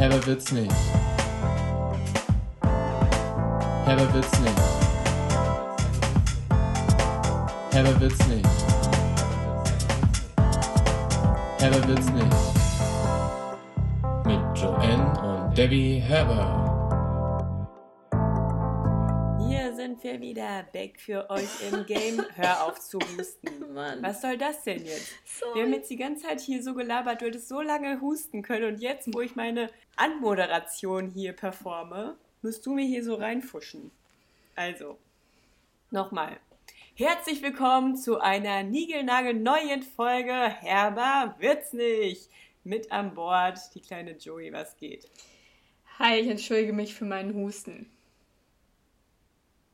Herber wird's nicht. Herber wird's nicht. Herber wird's nicht. Herber wird's nicht. Mit Joanne und Debbie Herber. Wir wieder back für euch im Game. Hör auf zu husten. Mann. Was soll das denn jetzt? Sorry. Wir haben jetzt die ganze Zeit hier so gelabert, du hättest so lange husten können und jetzt, wo ich meine Anmoderation hier performe, musst du mir hier so reinfuschen. Also, nochmal. Herzlich willkommen zu einer niegelnagel neuen Folge Herber wird's nicht. Mit an Bord die kleine Joey, was geht? Hi, ich entschuldige mich für meinen Husten.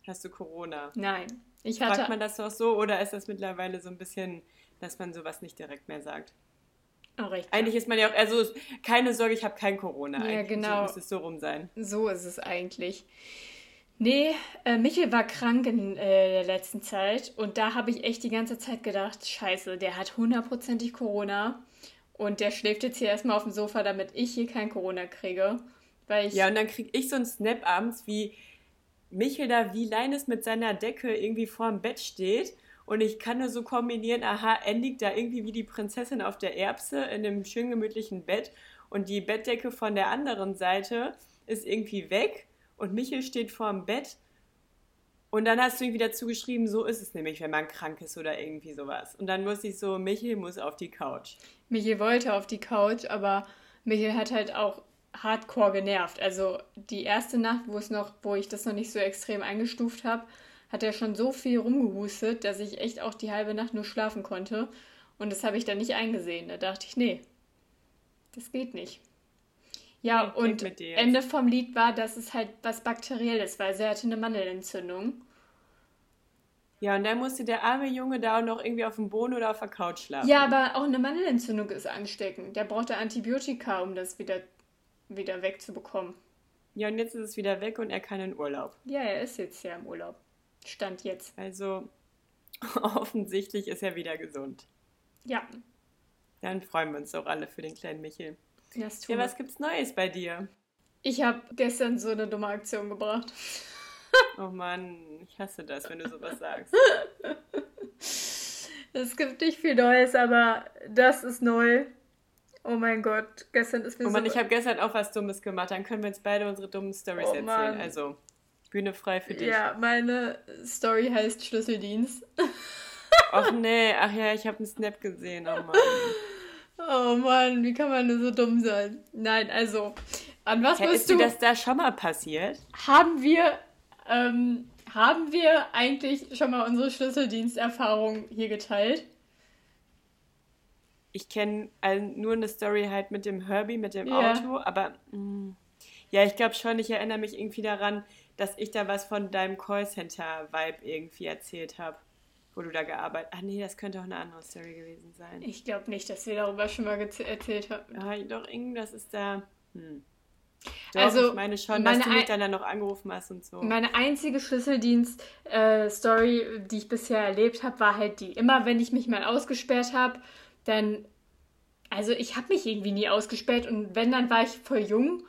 Hast du Corona? Nein, ich Fragt hatte. man das doch so oder ist das mittlerweile so ein bisschen, dass man sowas nicht direkt mehr sagt? Oh, recht. Eigentlich ist man ja auch, also keine Sorge, ich habe kein Corona. Ja, eigentlich. genau. So muss es so rum sein. So ist es eigentlich. Nee, äh, Michel war krank in äh, der letzten Zeit und da habe ich echt die ganze Zeit gedacht, scheiße, der hat hundertprozentig Corona und der schläft jetzt hier erstmal auf dem Sofa, damit ich hier kein Corona kriege. Weil ich, Ja, und dann krieg ich so einen Snap abends, wie Michel da wie Leines mit seiner Decke irgendwie vorm Bett steht. Und ich kann nur so kombinieren, aha, er liegt da irgendwie wie die Prinzessin auf der Erbse in einem schön gemütlichen Bett. Und die Bettdecke von der anderen Seite ist irgendwie weg. Und Michel steht vorm Bett. Und dann hast du irgendwie dazu geschrieben, so ist es nämlich, wenn man krank ist oder irgendwie sowas. Und dann muss ich so, Michel muss auf die Couch. Michel wollte auf die Couch, aber Michel hat halt auch hardcore genervt. Also die erste Nacht, wo es noch, wo ich das noch nicht so extrem eingestuft habe, hat er schon so viel rumgehustet, dass ich echt auch die halbe Nacht nur schlafen konnte. Und das habe ich dann nicht eingesehen. Da dachte ich, nee, das geht nicht. Ja, denk und. Ende vom Lied war, dass es halt was Bakterielles war. Sie hatte eine Mandelentzündung. Ja, und dann musste der arme Junge da auch noch irgendwie auf dem Boden oder auf der Couch schlafen. Ja, aber auch eine Mandelentzündung ist ansteckend. Der brauchte Antibiotika, um das wieder, wieder wegzubekommen. Ja, und jetzt ist es wieder weg und er kann in Urlaub. Ja, er ist jetzt ja im Urlaub. Stand jetzt. Also offensichtlich ist er wieder gesund. Ja, Dann freuen wir uns auch alle für den kleinen Michel. Ja, mir. was gibt's Neues bei dir? Ich habe gestern so eine dumme Aktion gebracht. Oh Mann, ich hasse das, wenn du sowas sagst. Es gibt nicht viel Neues, aber das ist neu. Oh mein Gott, gestern ist mir Oh Mann, so... ich habe gestern auch was Dummes gemacht. Dann können wir uns beide unsere dummen Stories Oh erzählen. Mann. Also, Bühne frei für dich. ja, meine Story heißt Schlüsseldienst. Ach nee, ach ja, ich habe einen Snap gesehen. Oh Mann. Oh Mann, wie kann man nur so dumm sein? Nein, also, an was Hä, musst ist dir du... das da schon mal passiert? Haben wir, ähm, haben wir eigentlich schon mal unsere Schlüsseldiensterfahrung hier geteilt? Ich kenne nur eine Story halt mit dem Herbie, mit dem Ja. Auto, aber mh, ja, ich glaube schon, ich erinnere mich irgendwie daran, dass ich da was von deinem Callcenter-Vibe irgendwie erzählt habe, wo du da gearbeitet Ah nee, das könnte auch eine andere Story gewesen sein. Ich glaube nicht, dass wir darüber schon mal erzählt haben. Ja, doch, irgendwas ist da. Hm. Doch, Also, ich meine schon, meine dass du mich dann, dann noch angerufen hast und so. Meine einzige Schlüsseldienst-Story, die ich bisher erlebt habe, war halt die. Immer wenn ich mich mal ausgesperrt habe, dann. Also ich habe mich irgendwie nie ausgesperrt und wenn, dann war ich voll jung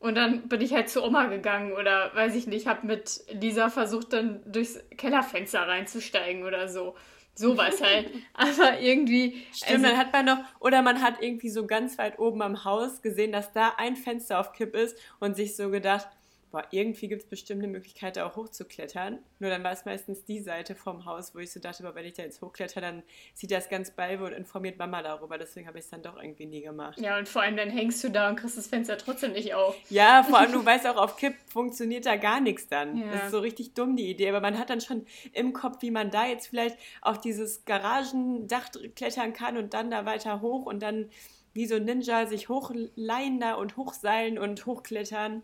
und dann bin ich halt zu Oma gegangen oder weiß ich nicht, habe mit Lisa versucht, dann durchs Kellerfenster reinzusteigen oder so. Sowas halt. Aber irgendwie. Stimmt, also- dann hat man noch, oder man hat irgendwie so ganz weit oben am Haus gesehen, dass da ein Fenster auf Kipp ist und sich so gedacht, boah, irgendwie gibt es bestimmt eine Möglichkeit, da auch hochzuklettern. Nur dann war es meistens die Seite vom Haus, wo ich so dachte, boah, wenn ich da jetzt hochkletter, dann sieht das ganz bei und informiert Mama darüber. Deswegen habe ich es dann doch irgendwie nie gemacht. Ja, und vor allem dann hängst du da und kriegst das Fenster trotzdem nicht auf. Ja, vor allem, du weißt auch, auf Kipp funktioniert da gar nichts dann. Ja. Das ist so richtig dumm, die Idee. Aber man hat dann schon im Kopf, wie man da jetzt vielleicht auf dieses Garagendach klettern kann und dann da weiter hoch und dann wie so ein Ninja sich hochleihen da und hochseilen und hochklettern.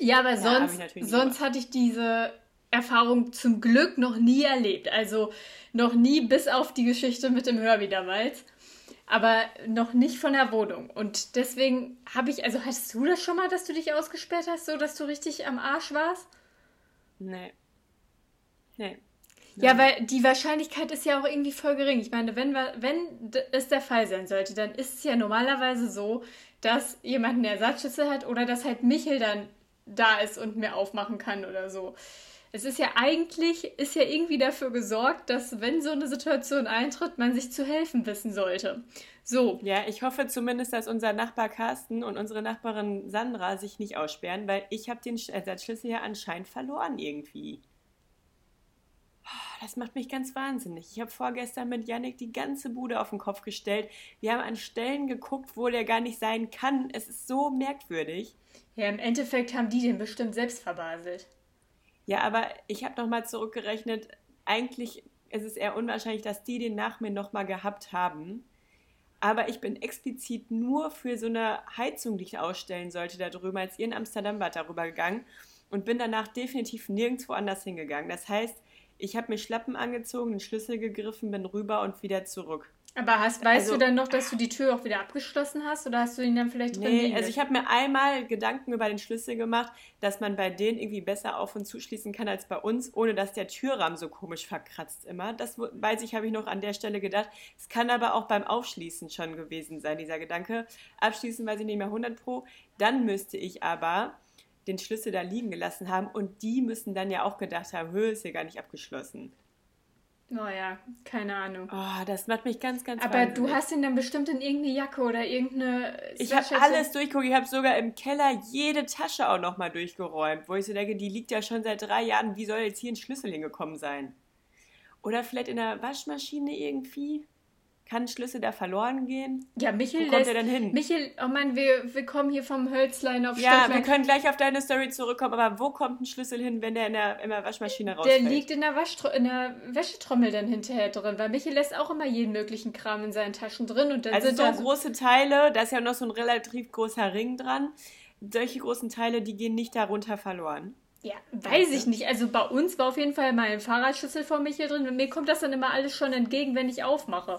Ja, aber sonst, nie sonst hatte ich diese Erfahrung zum Glück noch nie erlebt. Also noch nie bis auf die Geschichte mit dem Herbie damals. Aber noch nicht von der Wohnung. Und deswegen habe ich, also hattest du das schon mal, dass du dich ausgesperrt hast, so dass du richtig am Arsch warst? Nee. Nee. Ja, weil die Wahrscheinlichkeit ist ja auch irgendwie voll gering. Ich meine, wenn, wenn es der Fall sein sollte, dann ist es ja normalerweise so, dass jemand eine Ersatzschlüssel hat oder dass halt Michel dann da ist und mir aufmachen kann oder so. Es ist ja eigentlich, ist ja irgendwie dafür gesorgt, dass wenn so eine Situation eintritt, man sich zu helfen wissen sollte. So. Ja, ich hoffe zumindest, dass unser Nachbar Carsten und unsere Nachbarin Sandra sich nicht aussperren, weil ich habe den Ersatzschlüssel ja anscheinend verloren irgendwie. Das macht mich ganz wahnsinnig. Ich habe vorgestern mit Yannick die ganze Bude auf den Kopf gestellt. Wir haben an Stellen geguckt, wo der gar nicht sein kann. Es ist so merkwürdig. Ja, im Endeffekt haben die den bestimmt selbst verbaselt. Ja, aber ich habe nochmal zurückgerechnet. Eigentlich ist es eher unwahrscheinlich, dass die den nach mir nochmal gehabt haben. Aber ich bin explizit nur für so eine Heizung, die ich ausstellen sollte, da drüben, als ihr in Amsterdam wart, darüber gegangen und bin danach definitiv nirgendwo anders hingegangen. Das heißt, ich habe mir Schlappen angezogen, den Schlüssel gegriffen, bin rüber und wieder zurück. Aber hast, weißt also, du dann noch, dass du die Tür auch wieder abgeschlossen hast oder hast du ihn dann vielleicht drin? Nee, also ich habe mir einmal Gedanken über den Schlüssel gemacht, dass man bei denen irgendwie besser auf und zuschließen kann als bei uns, ohne dass der Türrahmen so komisch verkratzt immer. Das weiß ich, habe ich noch an der Stelle gedacht. Es kann aber auch beim Aufschließen schon gewesen sein, dieser Gedanke. Abschließen weiß ich nicht mehr 100 pro. Dann müsste ich aber den Schlüssel da liegen gelassen haben und die müssen dann ja auch gedacht haben, Höhe ist hier gar nicht abgeschlossen. Oh ja, keine Ahnung. Oh, das macht mich ganz, ganz Aber wahnsinnig. du hast ihn dann bestimmt in irgendeine Jacke oder irgendeine. Ich habe alles durchgeguckt. Ich habe sogar im Keller jede Tasche auch nochmal durchgeräumt, wo ich so denke, die liegt ja schon seit drei Jahren. Wie soll jetzt hier ein Schlüssel hingekommen sein? Oder vielleicht in der Waschmaschine irgendwie? Kann Schlüssel da verloren gehen? Ja, Michel Wo kommt lässt, er denn hin? Michel, oh Mann, wir, wir kommen hier vom Hölzlein auf Ja, Stöcklein. wir können gleich auf deine Story zurückkommen, aber wo kommt ein Schlüssel hin, wenn der in der, in der Waschmaschine rausfällt? Der liegt in der, in der Wäschetrommel dann hinterher drin, weil Michel lässt auch immer jeden möglichen Kram in seinen Taschen drin. Und dann also sind so große Teile, da ist ja noch so ein relativ großer Ring dran. Solche großen Teile, die gehen nicht darunter verloren. Ja, weiß ich nicht. Also bei uns war auf jeden Fall mal ein Fahrradschlüssel vor Michel drin und mir kommt das dann immer alles schon entgegen, wenn ich aufmache.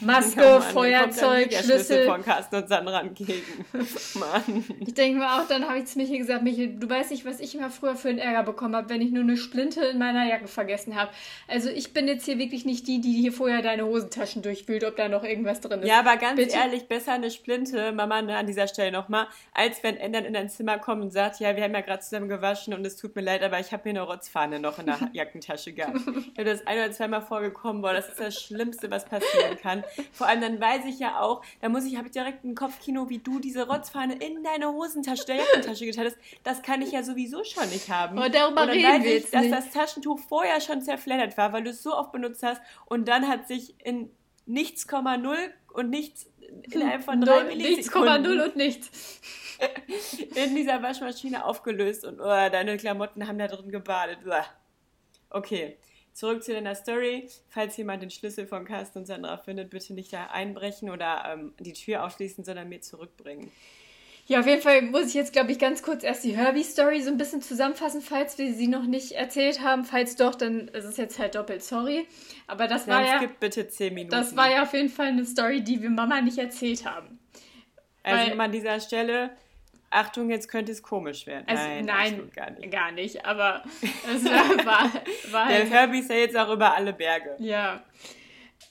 Maske, ja, Mann, Feuerzeug, Schlüssel. von Carsten und Sandra entgegen. Mann. Ich denke mir auch, dann habe ich zu Michael gesagt, Michael, du weißt nicht, was ich immer früher für einen Ärger bekommen habe, wenn ich nur eine Splinte in meiner Jacke vergessen habe. Also ich bin jetzt hier wirklich nicht die, die hier vorher deine Hosentaschen durchwühlt, ob da noch irgendwas drin ist. Ja, aber ganz Bitte? ehrlich, besser eine Splinte, Mama, ne, an dieser Stelle nochmal, als wenn Endern in dein Zimmer kommt und sagt, ja, wir haben ja gerade zusammen gewaschen und es tut mir leid, aber ich habe hier eine Rotzfahne noch in der Jackentasche gehabt. Ich habe das ein oder zweimal vorgekommen, boah, das ist das Schlimmste, was passieren kann. Vor allem dann weiß ich ja auch, da muss ich, habe ich direkt ein Kopfkino, wie du diese Rotzfahne in deine Hosentasche, der Jackentasche getan hast. Das kann ich ja sowieso schon nicht haben. Und darüber und dann reden weiß wir ich, dass nicht. das Taschentuch vorher schon zerfleddert war, weil du es so oft benutzt hast und dann hat sich in nichts, null und nichts innerhalb von drei Millisekunden. Nichts, null und nichts. in dieser Waschmaschine aufgelöst und oh, deine Klamotten haben da drin gebadet. Okay. Zurück zu deiner Story. Falls jemand den Schlüssel von Carsten und Sandra findet, bitte nicht da einbrechen oder ähm, die Tür aufschließen, sondern mir zurückbringen. Ja, auf jeden Fall muss ich jetzt, glaube ich, ganz kurz erst die Herbie-Story so ein bisschen zusammenfassen, falls wir sie noch nicht erzählt haben. Falls doch, dann ist es jetzt halt doppelt sorry. Aber das war ja. gibt bitte zehn Minuten. Das war ja auf jeden Fall eine Story, die wir Mama nicht erzählt haben. Also an dieser Stelle, Achtung, jetzt könnte es komisch werden. Also, nein, nein gar nicht. Gar nicht, aber es war, war, war Der halt, Herbie ist ja jetzt auch über alle Berge. Ja.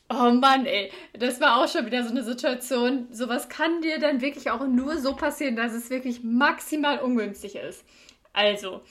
Oh Mann, ey, das war auch schon wieder so eine Situation. Sowas kann dir dann wirklich auch nur so passieren, dass es wirklich maximal ungünstig ist. Also,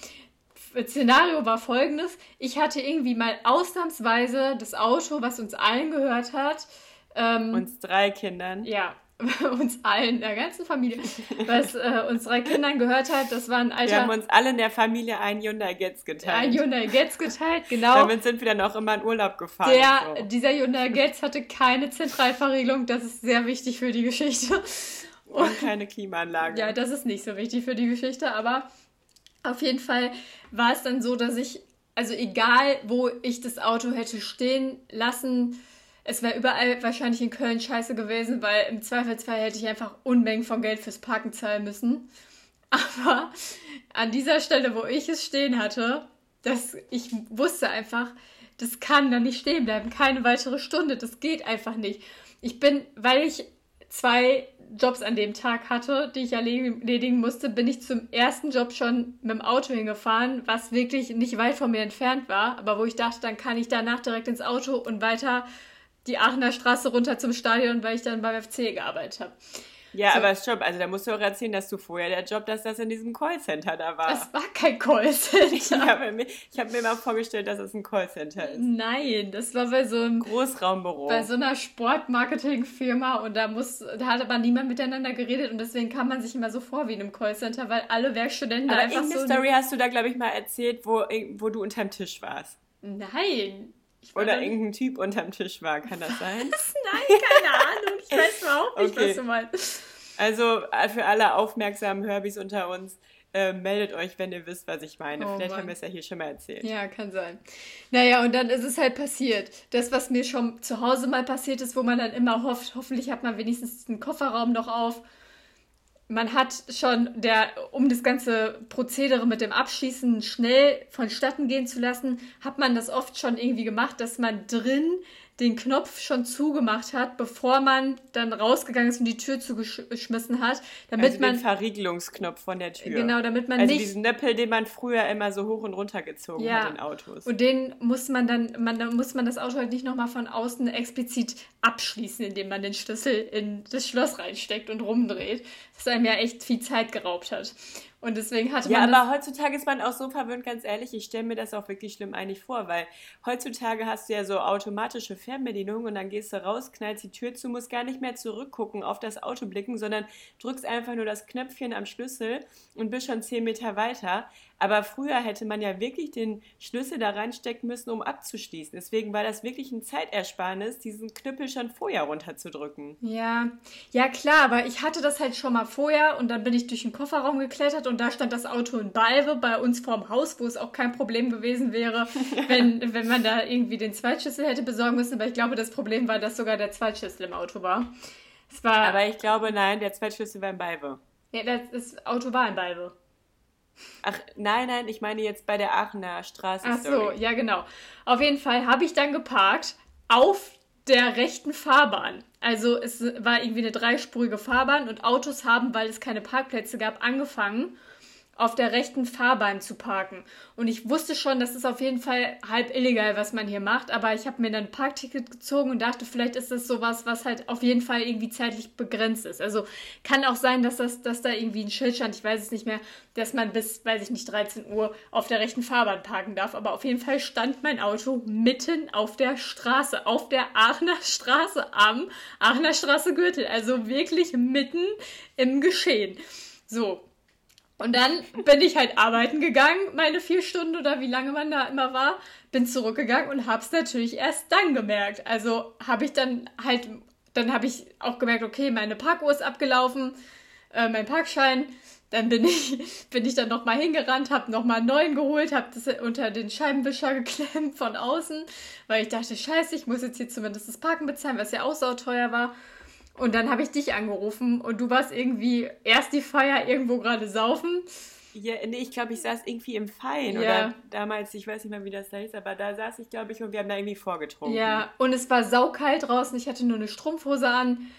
Szenario war folgendes: Ich hatte irgendwie mal ausnahmsweise das Auto, was uns allen gehört hat. Ähm, uns drei Kindern. Ja, uns allen, der ganzen Familie, was äh, uns drei Kindern gehört hat. Das war ein alter. Wir haben uns alle in der Familie ein Hyundai Getz geteilt. Ein Hyundai Getz geteilt, genau. Damit sind wir dann auch immer in Urlaub gefahren. Der, so. Dieser Hyundai Getz hatte keine Zentralverriegelung. Das ist sehr wichtig für die Geschichte. Und, Und keine Klimaanlage. Ja, das ist nicht so wichtig für die Geschichte, aber auf jeden Fall war es dann so, dass ich, also egal, wo ich das Auto hätte stehen lassen, es wäre überall wahrscheinlich in Köln scheiße gewesen, weil im Zweifelsfall hätte ich einfach Unmengen von Geld fürs Parken zahlen müssen. Aber an dieser Stelle, wo ich es stehen hatte, dass ich wusste einfach, das kann da nicht stehen bleiben, keine weitere Stunde, das geht einfach nicht. Ich bin, weil ich zwei Jobs an dem Tag hatte, die ich erledigen musste, bin ich zum ersten Job schon mit dem Auto hingefahren, was wirklich nicht weit von mir entfernt war, aber wo ich dachte, dann kann ich danach direkt ins Auto und weiter die Aachener Straße runter zum Stadion, weil ich dann beim FC gearbeitet habe. Ja, so. aber stopp, also da musst du auch erzählen, dass du vorher der Job, dass das in diesem Callcenter da war. Das war kein Callcenter. ich habe mir, hab mir immer vorgestellt, dass es ein Callcenter ist. Nein, das war bei so einem Großraumbüro. Bei so einer Sportmarketingfirma und da muss, da hat aber niemand miteinander geredet und deswegen kam man sich immer so vor wie in einem Callcenter, weil alle Werkstudenten aber da einfach so. Story hast du da, glaube ich, mal erzählt, wo, wo du unterm Tisch warst. Nein. Oder irgendein Typ unterm Tisch war, kann das sein? Nein, keine Ahnung. Ich weiß überhaupt nicht, okay. was du meinst. Also äh, für alle aufmerksamen Herbys unter uns, äh, meldet euch, wenn ihr wisst, was ich meine. Oh, Vielleicht Mann. haben wir es ja hier schon mal erzählt. Ja, kann sein. Naja, und dann ist es halt passiert. Das, was mir schon zu Hause mal passiert ist, wo man dann immer hofft, hoffentlich hat man wenigstens den Kofferraum noch auf man hat schon, der, um das ganze Prozedere mit dem Abschießen schnell vonstatten gehen zu lassen, hat man das oft schon irgendwie gemacht, dass man drin den Knopf schon zugemacht hat, bevor man dann rausgegangen ist und die Tür zugeschmissen hat, damit also man den Verriegelungsknopf von der Tür. Genau, damit man also nicht diesen Nöppel, den man früher immer so hoch und runter gezogen ja. hat in Autos. Und den muss man dann, man dann muss man das Auto halt nicht nochmal von außen explizit abschließen, indem man den Schlüssel in das Schloss reinsteckt und rumdreht, das einem ja echt viel Zeit geraubt hat. Und deswegen hatte man. Ja, aber heutzutage ist man auch so verwöhnt, ganz ehrlich, ich stelle mir das auch wirklich schlimm eigentlich vor, weil heutzutage hast du ja so automatische Fernbedienungen und dann gehst du raus, knallst die Tür zu, musst gar nicht mehr zurückgucken, auf das Auto blicken, sondern drückst einfach nur das Knöpfchen am Schlüssel und bist schon zehn Meter weiter. Aber früher hätte man ja wirklich den Schlüssel da reinstecken müssen, um abzuschließen. Deswegen war das wirklich ein Zeitersparnis, diesen Knüppel schon vorher runterzudrücken. Ja, ja klar, aber ich hatte das halt schon mal vorher und dann bin ich durch den Kofferraum geklettert und da stand das Auto in Balve bei uns vorm Haus, wo es auch kein Problem gewesen wäre, wenn, wenn man da irgendwie den Zweitschlüssel hätte besorgen müssen. Aber ich glaube, das Problem war, dass sogar der Zweitschlüssel im Auto war. Es war aber ich glaube, nein, der Zweitschlüssel war in Balve. Ja, das, das Auto war in Balve. Ach, nein, nein, ich meine jetzt bei der Aachener Straße. Ach so, ja, genau. Auf jeden Fall habe ich dann geparkt auf der rechten Fahrbahn. Also es war irgendwie eine dreispurige Fahrbahn und Autos haben, weil es keine Parkplätze gab, angefangen auf der rechten Fahrbahn zu parken. Und ich wusste schon, das ist auf jeden Fall halb illegal, was man hier macht, aber ich habe mir dann ein Parkticket gezogen und dachte, vielleicht ist das sowas, was halt auf jeden Fall irgendwie zeitlich begrenzt ist. Also kann auch sein, dass, das, dass da irgendwie ein Schild stand, ich weiß es nicht mehr, dass man bis, weiß ich nicht, 13 Uhr auf der rechten Fahrbahn parken darf. Aber auf jeden Fall stand mein Auto mitten auf der Straße, auf der Aachener Straße am Aachener Straße Gürtel. Also wirklich mitten im Geschehen. So, und dann bin ich halt arbeiten gegangen, meine vier Stunden oder wie lange man da immer war, bin zurückgegangen und hab's natürlich erst dann gemerkt. Also habe ich dann halt, dann habe ich auch gemerkt, okay, meine Parkuhr ist abgelaufen, äh, mein Parkschein. Dann bin ich, bin ich dann nochmal hingerannt, habe nochmal einen neuen geholt, habe das unter den Scheibenwischer geklemmt von außen, weil ich dachte, scheiße, ich muss jetzt hier zumindest das Parken bezahlen, was ja auch sauteuer war. Und dann habe ich dich angerufen und du warst irgendwie erst die Feier irgendwo gerade saufen. Ja, nee, ich glaube, ich saß irgendwie im Fein ja. oder damals, ich weiß nicht mehr, wie das da hieß, aber da saß ich, glaube ich, und wir haben da irgendwie vorgetrunken. Ja, und es war saukalt draußen, ich hatte nur eine Strumpfhose an.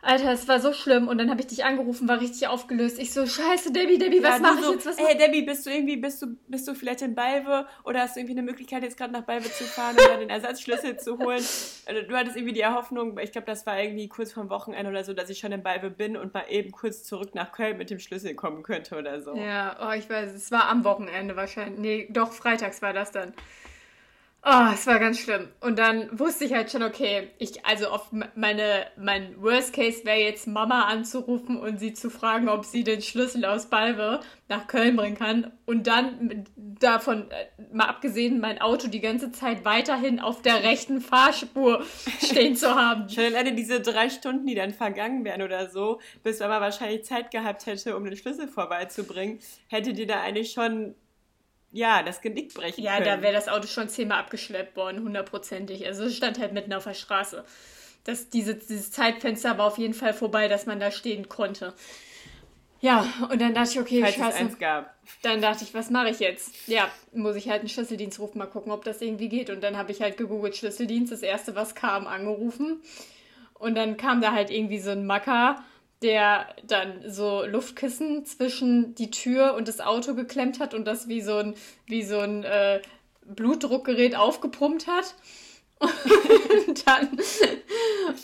Alter, es war so schlimm und dann habe ich dich angerufen, war richtig aufgelöst. Ich so, scheiße, Debbie, Debbie, was ja, mache so, ich jetzt? Was ey, Debbie, bist du irgendwie, bist du, bist du vielleicht in Balve oder hast du irgendwie eine Möglichkeit, jetzt gerade nach Balve zu fahren dann den Ersatzschlüssel zu holen? Also, du hattest irgendwie die Erhoffnung, ich glaube, das war irgendwie kurz vorm Wochenende oder so, dass ich schon in Balve bin und mal eben kurz zurück nach Köln mit dem Schlüssel kommen könnte oder so. Ja, oh, ich weiß, es war am Wochenende wahrscheinlich. Nee, doch, freitags war das dann. Oh, es war ganz schlimm. Und dann wusste ich halt schon, okay, ich, also auf meine, mein Worst Case wäre jetzt Mama anzurufen und sie zu fragen, ob sie den Schlüssel aus Balve nach Köln bringen kann. Und dann davon, äh, mal abgesehen, mein Auto die ganze Zeit weiterhin auf der rechten Fahrspur stehen zu haben. Schon alleine diese drei Stunden, die dann vergangen wären oder so, bis Mama wahrscheinlich Zeit gehabt hätte, um den Schlüssel vorbeizubringen, hätte dir da eigentlich schon ja, das Genick brechen ja, können. Ja, da wäre das Auto schon zehnmal abgeschleppt worden, hundertprozentig. Also es stand halt mitten auf der Straße. Das, diese, dieses Zeitfenster war auf jeden Fall vorbei, dass man da stehen konnte. Ja, und dann dachte ich, okay, Falls scheiße. Es eins gab. Dann dachte ich, was mache ich jetzt? Ja, muss ich halt einen Schlüsseldienst rufen, mal gucken, ob das irgendwie geht. Und dann habe ich halt gegoogelt Schlüsseldienst, das erste, was kam, angerufen. Und dann kam da halt irgendwie so ein Macker der dann so Luftkissen zwischen die Tür und das Auto geklemmt hat und das wie so ein, wie so ein äh, Blutdruckgerät aufgepumpt hat. und, dann,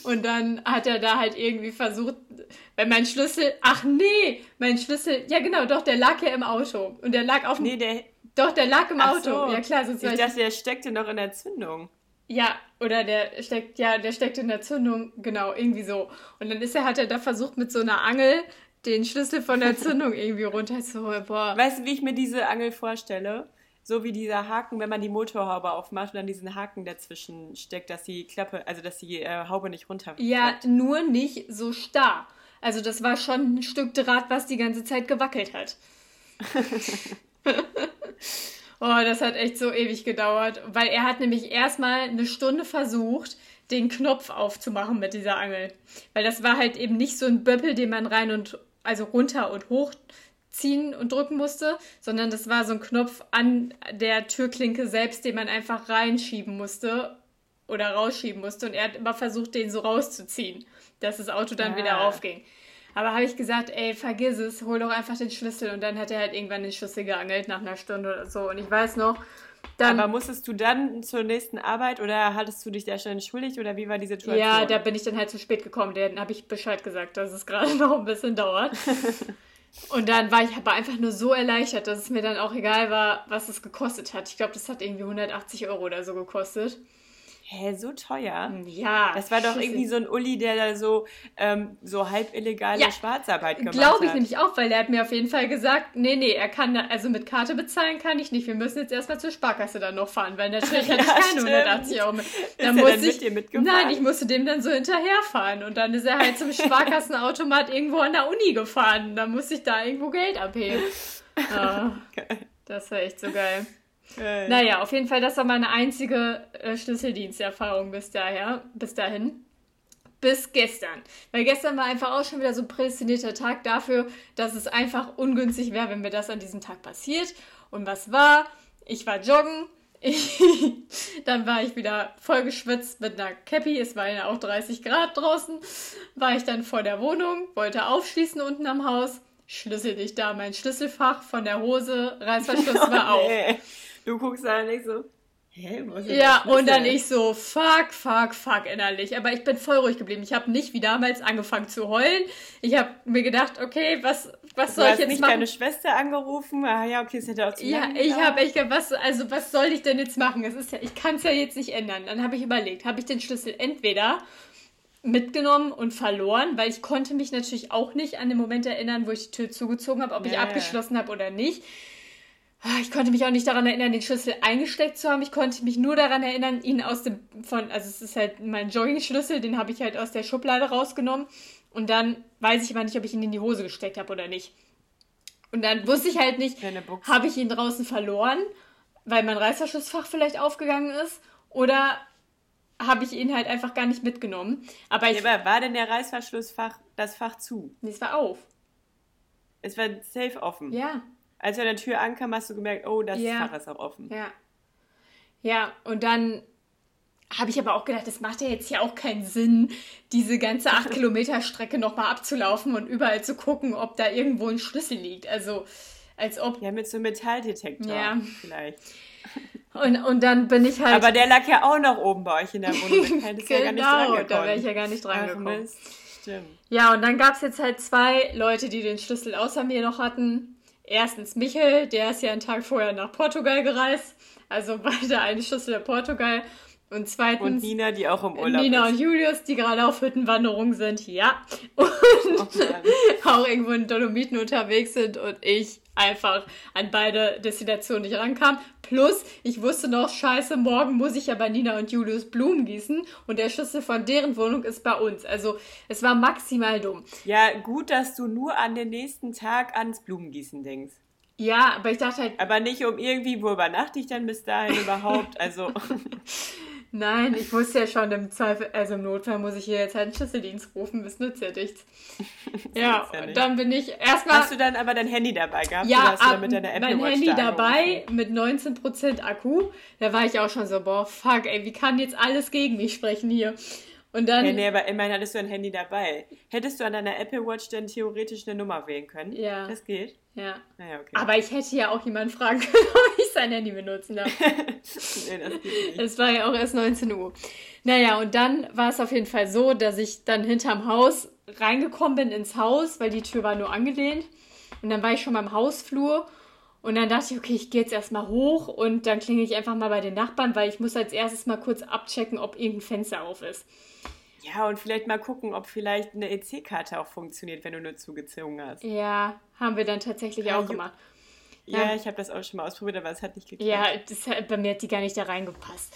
und dann hat er da halt irgendwie versucht, weil mein Schlüssel, ach nee, mein Schlüssel, ja genau, doch, der lag ja im Auto. Und der lag auf dem. Nee, der. Doch, der lag im Ach Auto. so. Ja klar, sonst Ich dachte, der steckte noch in der Zündung. Ja, oder der steckt, ja, der steckt in der Zündung, genau, irgendwie so. Und dann ist er, hat er da versucht, mit so einer Angel den Schlüssel von der Zündung irgendwie runterzuholen. Boah. Weißt du, wie ich mir diese Angel vorstelle? So wie dieser Haken, wenn man die Motorhaube aufmacht und dann diesen Haken dazwischen steckt, dass die Klappe, also dass die äh, Haube nicht runter. Ja, nur nicht so starr. Also das war schon ein Stück Draht, was die ganze Zeit gewackelt hat. oh, das hat echt so ewig gedauert, weil er hat nämlich erstmal eine Stunde versucht, den Knopf aufzumachen mit dieser Angel. Weil das war halt eben nicht so ein Böppel, den man rein und also runter und hoch ziehen und drücken musste, sondern das war so ein Knopf an der Türklinke selbst, den man einfach reinschieben musste oder rausschieben musste. Und er hat immer versucht, den so rauszuziehen, dass das Auto dann Ah. wieder aufging. Aber habe ich gesagt, ey, vergiss es, hol doch einfach den Schlüssel. Und dann hat er halt irgendwann den Schlüssel geangelt nach einer Stunde oder so. Und ich weiß noch, dann. Aber musstest du dann zur nächsten Arbeit oder hattest du dich da schon entschuldigt oder wie war die Situation? ja, da bin ich dann halt zu spät gekommen. Dann habe ich Bescheid gesagt, dass es gerade noch ein bisschen dauert. Und dann war ich aber einfach nur so erleichtert, dass es mir dann auch egal war, was es gekostet hat. Ich glaube, das hat irgendwie 180 Euro oder so gekostet. Hä, so teuer? Ja. Das war doch irgendwie so ein Uli, der da so, ähm, so halb illegale Ja, Schwarzarbeit gemacht Glaube ich hat. nämlich auch, weil er hat mir auf jeden Fall gesagt, nee, nee, er kann, also mit Karte bezahlen kann ich nicht. Wir müssen jetzt erstmal zur Sparkasse dann noch fahren, weil natürlich hatte ich Ja, keine stimmt. 180 Euro mehr. Dann dann mit ich, dir mitgefahren? Nein, ich musste dem dann so hinterherfahren und dann ist er halt zum Sparkassenautomat irgendwo an der Uni gefahren. Da musste ich da irgendwo Geld abheben. Ah, das war echt so geil. Geil. Naja, auf jeden Fall, das war meine einzige äh, Schlüsseldiensterfahrung bis daher, bis dahin. Bis gestern. Weil gestern war einfach auch schon wieder so ein prädestinierter Tag dafür, dass es einfach ungünstig wäre, wenn mir das an diesem Tag passiert. Und was war? Ich war joggen. Ich, dann war ich wieder voll geschwitzt mit einer Cappy. Es war ja auch 30 Grad draußen. War ich dann vor der Wohnung, wollte aufschließen unten am Haus. Schlüssel nicht da. Mein Schlüsselfach von der Hose, Reißverschluss war auf. Nee. Du guckst da nicht so, hä, ist Ja, und dann ich so, fuck, fuck, fuck innerlich. Aber ich bin voll ruhig geblieben. Ich habe nicht wie damals angefangen zu heulen. Ich habe mir gedacht, okay, was, was Du soll ich hast jetzt nicht machen? deine Schwester angerufen? Ah ja, okay, es hätte auch zu Ja, ich habe echt gedacht, was, also was soll ich denn jetzt machen? Es ist ja, ich kann es ja jetzt nicht ändern. Dann habe ich überlegt, habe ich den Schlüssel entweder mitgenommen und verloren, weil ich konnte mich natürlich auch nicht an den Moment erinnern, wo ich die Tür zugezogen habe, ob ich Ja, ja. abgeschlossen habe oder nicht. Ah, Ich konnte mich auch nicht daran erinnern, den Schlüssel eingesteckt zu haben. Ich konnte mich nur daran erinnern, ihn aus dem von, also es ist halt mein Jogging-Schlüssel, den habe ich halt aus der Schublade rausgenommen. Und dann weiß ich aber nicht, ob ich ihn in die Hose gesteckt habe oder nicht. Und dann wusste ich halt nicht, habe ich ihn draußen verloren, weil mein Reißverschlussfach vielleicht aufgegangen ist, oder habe ich ihn halt einfach gar nicht mitgenommen. Aber ich, Ja, aber war denn der Reißverschlussfach, das Fach zu? nee, es war auf. Es war safe offen. Ja, Als du an der Tür ankam, hast du gemerkt, oh, das Ja. Fach ist auch offen. ja. Ja, und dann habe ich aber auch gedacht, das macht ja jetzt ja auch keinen Sinn, diese ganze 8 Kilometer Strecke nochmal abzulaufen und überall zu gucken, ob da irgendwo ein Schlüssel liegt. Also, als ob. Ja, mit so einem Metalldetektor Ja. vielleicht. Und, und dann bin ich halt. Aber der lag ja auch noch oben bei euch in der Wohnung. Da ja gar nicht genau, drangekommen. da wäre ich ja gar nicht Ach, drangekommen. Mist. Stimmt. Ja, und dann gab es jetzt halt zwei Leute, die den Schlüssel außer mir noch hatten. Erstens Michel, der ist ja einen Tag vorher nach Portugal gereist. Also beide eine Schlüssel nach Portugal. Und Und zweitens Nina, die auch im Urlaub Nina ist. und Julius, die gerade auf Hüttenwanderung sind. Ja. Und Oh auch irgendwo in Dolomiten unterwegs sind und ich einfach an beide Destinationen nicht rankam. Plus, ich wusste noch, scheiße, morgen muss ich ja bei Nina und Julius Blumen gießen und der Schlüssel von deren Wohnung ist bei uns. Also, es war maximal dumm. Ja, gut, dass du nur an den nächsten Tag ans Blumengießen denkst. Ja, aber ich dachte halt, Aber nicht um irgendwie, wo übernachte ich denn bis dahin überhaupt? Also, nein, ich wusste ja schon, im Zweifel, also im Notfall muss ich hier jetzt halt einen Schlüsseldienst rufen, das nützt ja nichts. Ja, und nicht. dann bin ich erstmal. hast du dann aber dein Handy dabei gehabt? Ja, hast du ab, mit deiner Apple mein Watch Handy da dabei mit 19% Akku. Da war ich auch schon so, boah, fuck, ey, wie kann jetzt alles gegen mich sprechen hier? Und dann. Ja, nee, aber immerhin hattest du ein Handy dabei. Hättest du an deiner Apple Watch denn theoretisch eine Nummer wählen können? Ja. Das geht? Ja. Naja, okay. Aber ich hätte ja auch jemanden fragen können, ob ich sein Handy benutzen darf. nee, das geht nicht. Es war ja auch erst 19 Uhr. Naja, und dann war es auf jeden Fall so, dass ich dann hinterm Haus reingekommen bin ins Haus, weil die Tür war nur angelehnt. Und dann war ich schon beim Hausflur. Und dann dachte ich, okay, ich gehe jetzt erstmal hoch und dann klinge ich einfach mal bei den Nachbarn, weil ich muss als erstes mal kurz abchecken, ob irgendein Fenster auf ist. Ja, und vielleicht mal gucken, ob vielleicht eine EC-Karte auch funktioniert, wenn du nur zugezogen hast. Ja, haben wir dann tatsächlich Ja, auch gemacht. Ja, Ja. ich habe das auch schon mal ausprobiert, aber es hat nicht geklappt. Ja, das, bei mir hat die gar nicht da reingepasst.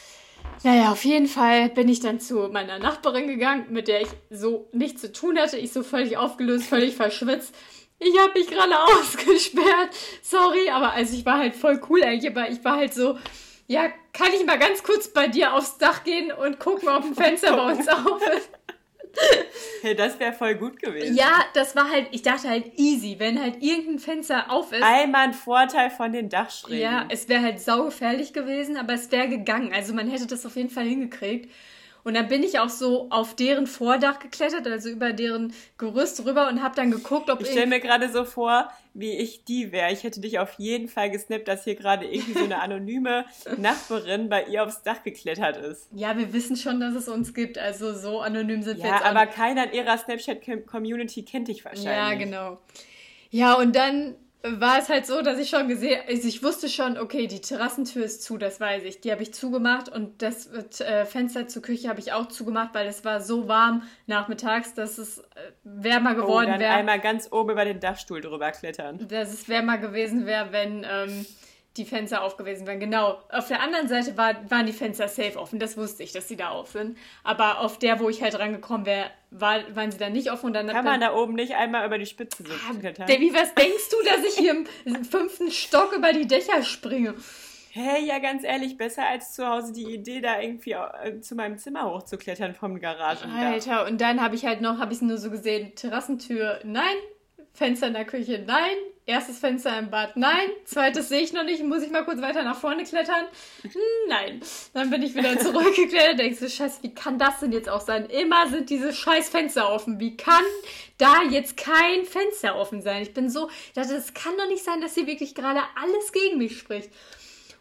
Naja, auf jeden Fall bin ich dann zu meiner Nachbarin gegangen, mit der ich so nichts zu tun hatte. Ich so völlig aufgelöst, völlig verschwitzt. Ich habe mich gerade ausgesperrt. Sorry, aber also ich war halt voll cool eigentlich, aber ich war halt so, ja, kann ich mal ganz kurz bei dir aufs Dach gehen und gucken, ob ein Fenster bei uns auf ist? Hey, das wäre voll gut gewesen. Ja, das war halt, ich dachte halt easy, wenn halt irgendein Fenster auf ist. Einmal ein Vorteil von den Dachschrägen. Ja, es wäre halt saugefährlich gewesen, aber es wäre gegangen. Also man hätte das auf jeden Fall hingekriegt. Und dann bin ich auch so auf deren Vordach geklettert, also über deren Gerüst rüber und habe dann geguckt, ob Ich stelle irgend- mir gerade so vor, wie ich die wäre. Ich hätte dich auf jeden Fall gesnappt, dass hier gerade irgendwie so eine anonyme Nachbarin bei ihr aufs Dach geklettert ist. Ja, wir wissen schon, dass es uns gibt. Also so anonym sind wir Ja, jetzt auch aber keiner in ihrer Snapchat-Community kennt dich wahrscheinlich. Ja, genau. Ja, und dann war es halt so, dass ich schon gesehen, also ich wusste schon, okay, die Terrassentür ist zu, das weiß ich. Die habe ich zugemacht und das äh, Fenster zur Küche habe ich auch zugemacht, weil es war so warm nachmittags, dass es äh, wärmer Oh, geworden dann wäre. einmal ganz oben über den Dachstuhl drüber klettern. dass es wärmer gewesen wäre, wenn ähm, die Fenster auf gewesen wären. Genau. Auf der anderen Seite war, waren die Fenster safe offen. Das wusste ich, dass sie da auf sind. Aber auf der, wo ich halt rangekommen wäre, war, waren sie da nicht offen. Und dann Kann man da oben nicht einmal über die Spitze so klettern? Davy, was denkst du, dass ich hier im fünften Stock über die Dächer springe? Hey, ja, ganz ehrlich, besser als zu Hause die Idee, da irgendwie äh, zu meinem Zimmer hochzuklettern vom Garagendach. Alter, und dann habe ich halt noch, habe ich nur so gesehen, Terrassentür, nein, Fenster in der Küche, nein, erstes Fenster im Bad, nein, zweites sehe ich noch nicht, muss ich mal kurz weiter nach vorne klettern? Nein. Dann bin ich wieder zurückgeklettert, denkst du, scheiße, wie kann das denn jetzt auch sein? Immer sind diese scheiß Fenster offen. Wie kann da jetzt kein Fenster offen sein? Ich bin so, ich dachte, das kann doch nicht sein, dass hier wirklich gerade alles gegen mich spricht.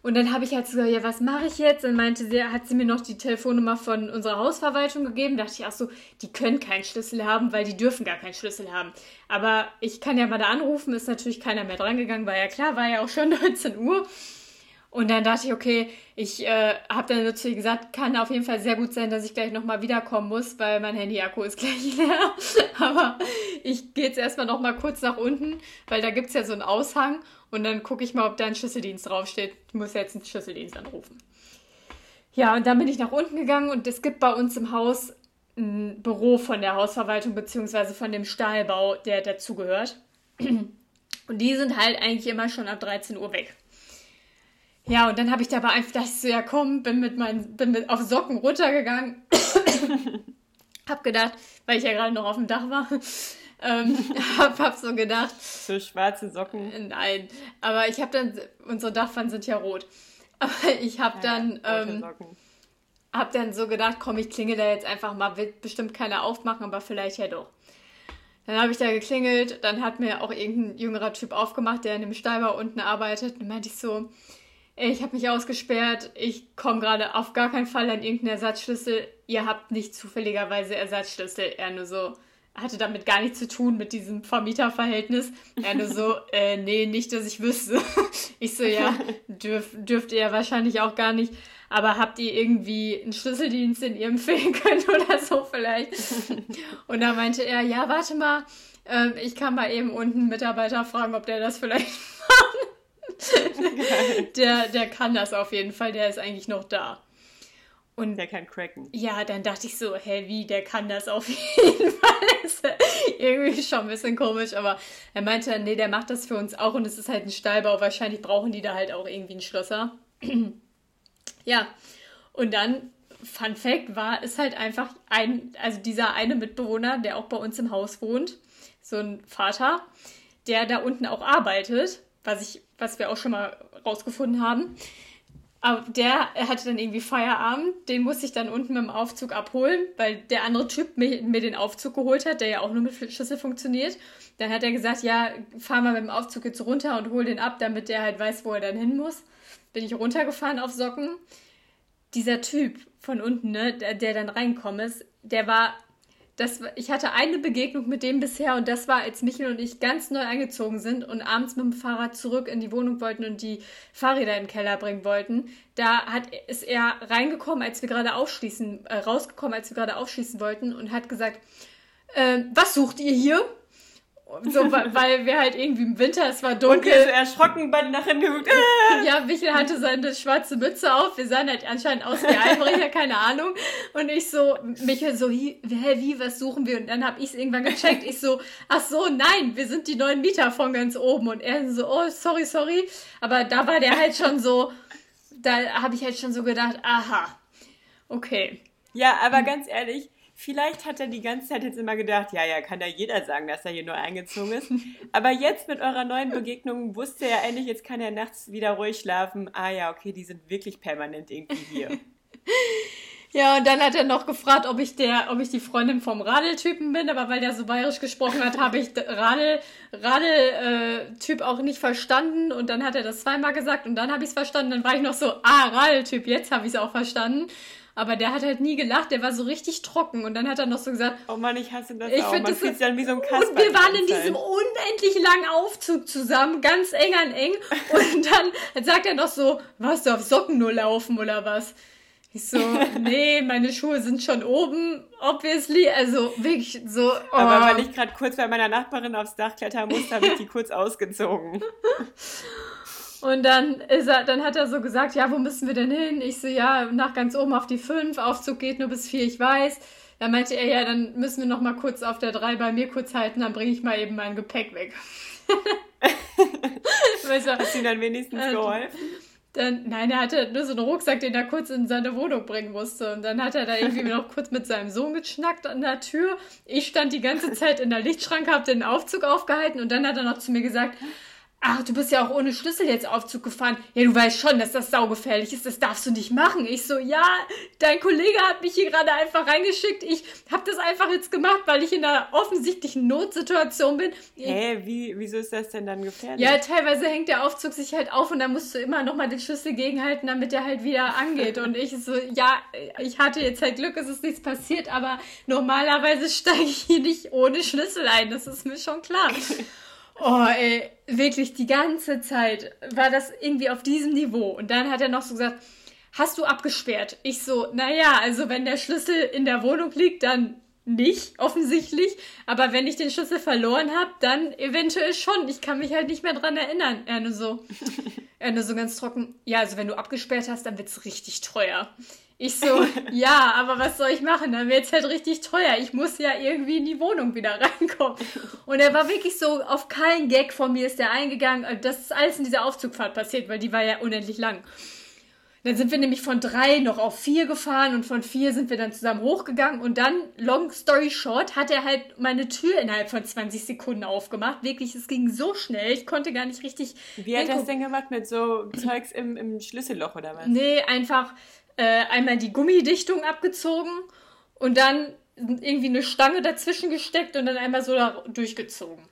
Und dann habe ich halt so, ja, was mache ich jetzt? Und meinte sie, hat sie mir noch die Telefonnummer von unserer Hausverwaltung gegeben. Da dachte ich auch so, die können keinen Schlüssel haben, weil die dürfen gar keinen Schlüssel haben. Aber ich kann ja mal da anrufen, ist natürlich keiner mehr drangegangen, war ja klar, war ja auch schon 19 Uhr. Und dann dachte ich, okay, ich äh, habe dann dazu gesagt, kann auf jeden Fall sehr gut sein, dass ich gleich nochmal wiederkommen muss, weil mein Handy-Akku ist gleich leer. Aber ich gehe jetzt erstmal nochmal kurz nach unten, weil da gibt es ja so einen Aushang und dann gucke ich mal, ob da ein Schlüsseldienst draufsteht. Ich muss jetzt einen Schlüsseldienst anrufen. Ja, und dann bin ich nach unten gegangen und es gibt bei uns im Haus ein Büro von der Hausverwaltung beziehungsweise von dem Stahlbau, der dazugehört. Und die sind halt eigentlich immer schon ab 13 Uhr weg. Ja, und dann habe ich dabei einfach gedacht, so, ja komm, bin mit meinen, bin mit auf Socken runtergegangen. hab gedacht, weil ich ja gerade noch auf dem Dach war, ähm, hab, hab so gedacht, So schwarze Socken. nein. Aber ich habe dann, unsere Dachpfannen sind ja rot. Aber ich habe dann, Ja, ähm, Socken. hab dann so gedacht, komm, ich klingel da jetzt einfach mal, wird bestimmt keiner aufmachen, aber vielleicht ja doch. Dann habe ich da geklingelt, dann hat mir auch irgendein jüngerer Typ aufgemacht, der in dem Stallbau unten arbeitet. Dann meinte ich so, ich habe mich ausgesperrt, ich komme gerade auf gar keinen Fall an irgendeinen Ersatzschlüssel. Ihr habt nicht zufälligerweise Ersatzschlüssel. Er nur so, hatte damit gar nichts zu tun mit diesem Vermieterverhältnis. Er nur so, äh, nee, nicht, dass ich wüsste. Ich so, ja, dürf, dürft ihr wahrscheinlich auch gar nicht. Aber habt ihr irgendwie einen Schlüsseldienst, den ihr empfehlen könnt oder so vielleicht? Und da meinte er, ja, warte mal, ähm, ich kann mal eben unten einen Mitarbeiter fragen, ob der das vielleicht macht. der, der kann das auf jeden Fall, der ist eigentlich noch da. Und Der kann cracken. ja, dann dachte ich so, hä, wie, der kann das auf jeden Fall. ist irgendwie schon ein bisschen komisch, aber er meinte, dann, nee, der macht das für uns auch und es ist halt ein Stallbau. Wahrscheinlich brauchen die da halt auch irgendwie einen Schlosser. ja, und dann, Fun Fact war, ist halt einfach ein, also dieser eine Mitbewohner, der auch bei uns im Haus wohnt, so ein Vater, der da unten auch arbeitet, was ich, was wir auch schon mal rausgefunden haben Aber der hatte dann irgendwie Feierabend, den musste ich dann unten mit dem Aufzug abholen, weil der andere Typ mir, mir den Aufzug geholt hat, der ja auch nur mit Schlüssel funktioniert. Dann hat er gesagt, ja, fahr mal mit dem Aufzug jetzt runter und hol den ab, damit der halt weiß, wo er dann hin muss. Bin ich runtergefahren auf Socken. Dieser Typ von unten, ne, der, der dann reingekommen ist, der war das, ich hatte eine Begegnung mit dem bisher und das war, als Michael und ich ganz neu eingezogen sind und abends mit dem Fahrrad zurück in die Wohnung wollten und die Fahrräder in den Keller bringen wollten. Da hat, ist er reingekommen, als wir gerade aufschließen, äh, rausgekommen, als wir gerade aufschließen wollten und hat gesagt, äh, was sucht ihr hier? So, weil wir halt irgendwie im Winter, es war dunkel. Und wir so erschrocken beide nach hinten geguckt. Ja, Michael hatte seine schwarze Mütze auf. Wir sahen halt anscheinend aus wie Einbrecher, keine Ahnung. Und ich so, Michael so, hä, wie, was suchen wir? Und dann habe ich es irgendwann gecheckt. Ich so, ach so, nein, wir sind die neuen Mieter von ganz oben. Und er so, oh, sorry, sorry. Aber da war der halt schon so, da habe ich halt schon so gedacht, aha, okay. Ja, aber ganz ehrlich, Vielleicht hat er die ganze Zeit jetzt immer gedacht, ja, ja, kann ja jeder sagen, dass er hier nur eingezogen ist. Aber jetzt mit eurer neuen Begegnung wusste er endlich, jetzt kann er nachts wieder ruhig schlafen. Ah ja, okay, die sind wirklich permanent irgendwie hier. Ja, und dann hat er noch gefragt, ob ich der, ob ich die Freundin vom Radeltypen bin, aber weil der so bayerisch gesprochen hat, habe ich Radel, Radel-Typ auch nicht verstanden und dann hat er das zweimal gesagt und dann habe ich es verstanden, dann war ich noch so, ah, Radeltyp, jetzt habe ich es auch verstanden. Aber der hat halt nie gelacht, der war so richtig trocken. Und dann hat er noch so gesagt: Oh Mann, ich hasse das ich auch. Man das fühlt sich dann wie so ein Kasper. Und wir waren in diesem unendlich langen Aufzug zusammen, ganz eng an eng. Und dann sagt er noch so: Was, du auf Socken nur laufen oder was? Ich so, nee, meine Schuhe sind schon oben, obviously. Also wirklich so. Oh. Aber weil ich gerade kurz bei meiner Nachbarin aufs Dach klettern musste, habe ich die kurz ausgezogen. Und dann ist er, dann hat er so gesagt, ja, wo müssen wir denn hin? Ich so, ja, nach ganz oben auf die 5, Aufzug geht nur bis 4, ich weiß. Dann meinte er, ja, dann müssen wir noch mal kurz auf der 3 bei mir kurz halten, dann bringe ich mal eben mein Gepäck weg. weißt du, Hast du ihm dann wenigstens äh, geholfen? Dann, nein, er hatte nur so einen Rucksack, den er kurz in seine Wohnung bringen musste. Und dann hat er da irgendwie noch kurz mit seinem Sohn geschnackt an der Tür. Ich stand die ganze Zeit in der Lichtschranke, habe den Aufzug aufgehalten und dann hat er noch zu mir gesagt, Ach, du bist ja auch ohne Schlüssel jetzt Aufzug gefahren. Ja, du weißt schon, dass das saugefährlich ist. Das darfst du nicht machen. Ich so, ja, dein Kollege hat mich hier gerade einfach reingeschickt. Ich habe das einfach jetzt gemacht, weil ich in einer offensichtlichen Notsituation bin. Hä, wie, wieso ist das denn dann gefährlich? Ja, teilweise hängt der Aufzug sich halt auf und dann musst du immer nochmal den Schlüssel gegenhalten, damit der halt wieder angeht. Und ich so, ja, ich hatte jetzt halt Glück, es ist nichts passiert, aber normalerweise steige ich hier nicht ohne Schlüssel ein. Das ist mir schon klar. Oh, ey, wirklich die ganze Zeit war das irgendwie auf diesem Niveau. Und dann hat er noch so gesagt, hast du abgesperrt? Ich so, naja, also wenn der Schlüssel in der Wohnung liegt, dann nicht, offensichtlich. Aber wenn ich den Schlüssel verloren habe, dann eventuell schon. Ich kann mich halt nicht mehr dran erinnern. Er nur so, er nur so ganz trocken. Ja, also wenn du abgesperrt hast, dann wird's richtig teuer. Ich so, ja, aber was soll ich machen? Dann wird es halt richtig teuer. Ich muss ja irgendwie in die Wohnung wieder reinkommen. Und er war wirklich so, auf keinen Gag von mir ist er eingegangen. Das ist alles in dieser Aufzugfahrt passiert, weil die war ja unendlich lang. Dann sind wir nämlich von drei noch auf vier gefahren und von vier sind wir dann zusammen hochgegangen und dann, long story short, hat er halt meine Tür innerhalb von 20 Sekunden aufgemacht. Wirklich, es ging so schnell, ich konnte gar nicht richtig. Wie hat er das denn gemacht? Mit so Zeugs im, im Schlüsselloch oder was? Nee, einfach äh, einmal die Gummidichtung abgezogen und dann irgendwie eine Stange dazwischen gesteckt und dann einmal so da durchgezogen.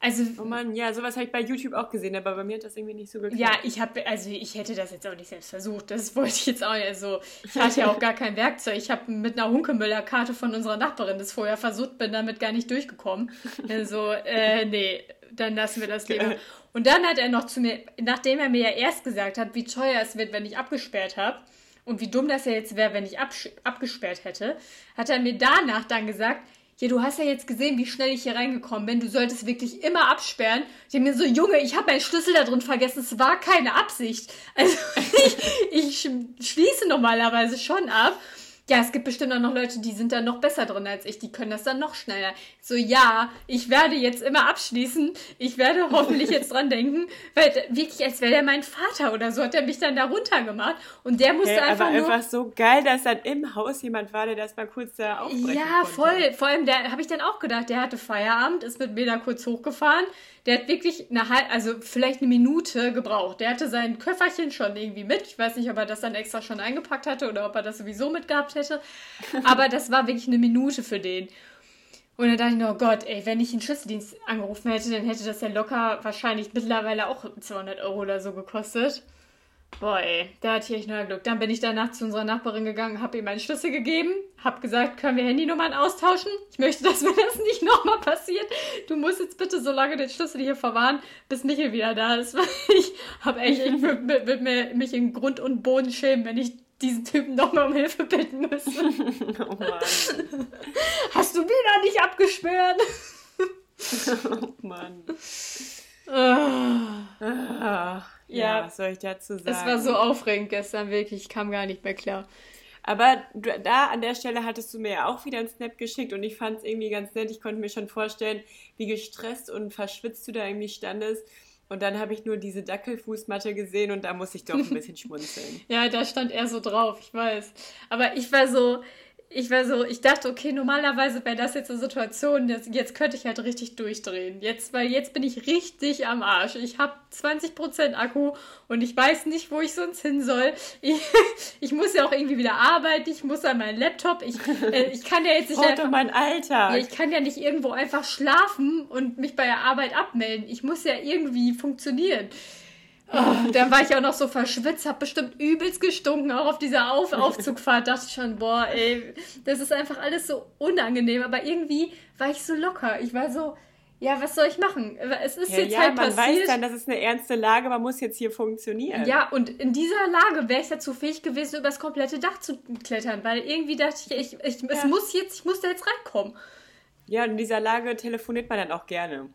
Also, oh Mann, ja, sowas habe ich bei YouTube auch gesehen, aber bei mir hat das irgendwie nicht so geklappt. Ja, ich habe, also ich hätte das jetzt auch nicht selbst versucht. Das wollte ich jetzt auch nicht. Also, ich hatte ja auch gar kein Werkzeug. Ich habe mit einer Hunkemüller-Karte von unserer Nachbarin das vorher versucht, bin damit gar nicht durchgekommen. Also, äh, nee, dann lassen wir das lieber. Und dann hat er noch zu mir, nachdem er mir ja erst gesagt hat, wie teuer es wird, wenn ich abgesperrt habe, und wie dumm das ja jetzt wäre, wenn ich abgesperrt hätte, hat er mir danach dann gesagt, ja, du hast ja jetzt gesehen, wie schnell ich hier reingekommen bin. Du solltest wirklich immer absperren. Ich habe mir so, Junge, ich habe meinen Schlüssel da drin vergessen. Es war keine Absicht. Also ich, ich schließe normalerweise schon ab. Ja, es gibt bestimmt auch noch Leute, die sind da noch besser drin als ich, die können das dann noch schneller. So, ja, ich werde jetzt immer abschließen, ich werde hoffentlich jetzt dran denken, weil wirklich, als wäre der mein Vater oder so, hat er mich dann da runtergemacht und der musste Hey, einfach aber nur... einfach so geil, dass dann im Haus jemand war, der das mal kurz da aufbrechen Ja, konnte. voll. Vor allem, der habe ich dann auch gedacht, der hatte Feierabend, ist mit mir da kurz hochgefahren. Der hat wirklich eine halbe, also vielleicht eine Minute gebraucht. Der hatte sein Köfferchen schon irgendwie mit. Ich weiß nicht, ob er das dann extra schon eingepackt hatte oder ob er das sowieso mitgehabt hätte. Aber das war wirklich eine Minute für den. Und dann dachte ich mir, oh Gott, ey, wenn ich den Schlüsseldienst angerufen hätte, dann hätte das ja locker wahrscheinlich mittlerweile auch 200 Euro oder so gekostet. Boah, ey, da hatte ich echt nur Glück. Dann bin ich danach zu unserer Nachbarin gegangen, habe ihr meinen Schlüssel gegeben, habe gesagt, können wir Handynummern austauschen? Ich möchte, dass mir das nicht nochmal passiert. Du musst jetzt bitte so lange den Schlüssel hier verwahren, bis Michael wieder da ist. Weil Ich habe echt, ich würde würd mir mich in Grund und Boden schämen, wenn ich diesen Typen nochmal um Hilfe bitten müsste. Oh Mann. Hast du wieder nicht abgesperrt? Oh Mann. Ah. Ah, Ja. ja, was soll ich dazu sagen? Es war so aufregend gestern, wirklich. Ich kam gar nicht mehr klar. Aber da an der Stelle hattest du mir ja auch wieder einen Snap geschickt und ich fand es irgendwie ganz nett. Ich konnte mir schon vorstellen, wie gestresst und verschwitzt du da irgendwie standest. Und dann habe ich nur diese Dackelfußmatte gesehen und da muss ich doch ein bisschen schmunzeln. Ja, da stand er so drauf, ich weiß. Aber ich war so, ich war so, ich dachte, okay, normalerweise wäre das jetzt eine Situation, das, jetzt könnte ich halt richtig durchdrehen. Jetzt, weil jetzt bin ich richtig am Arsch. Ich habe 20% Akku und ich weiß nicht, wo ich sonst hin soll. Ich, ich muss ja auch irgendwie wieder arbeiten, ich muss an meinen Laptop. Ich, äh, ich kann ja jetzt nicht einfach, mein Alltag. ja, ich kann ja nicht irgendwo einfach schlafen und mich bei der Arbeit abmelden. Ich muss ja irgendwie funktionieren. Oh, dann war ich auch noch so verschwitzt, hab bestimmt übelst gestunken, auch auf dieser auf Aufzugfahrt. Dachte ich schon, boah, ey, das ist einfach alles so unangenehm. Aber irgendwie war ich so locker. Ich war so, ja, was soll ich machen? Es ist ja, jetzt ja, halt man weiß passiert. dann, das ist eine ernste Lage, man muss jetzt hier funktionieren. ja, und in dieser Lage wäre ich dazu fähig gewesen, übers komplette Dach zu klettern, weil irgendwie dachte ich, ich, ich es Ja. muss jetzt, ich muss da jetzt reinkommen. Ja, in dieser Lage telefoniert man dann auch gerne.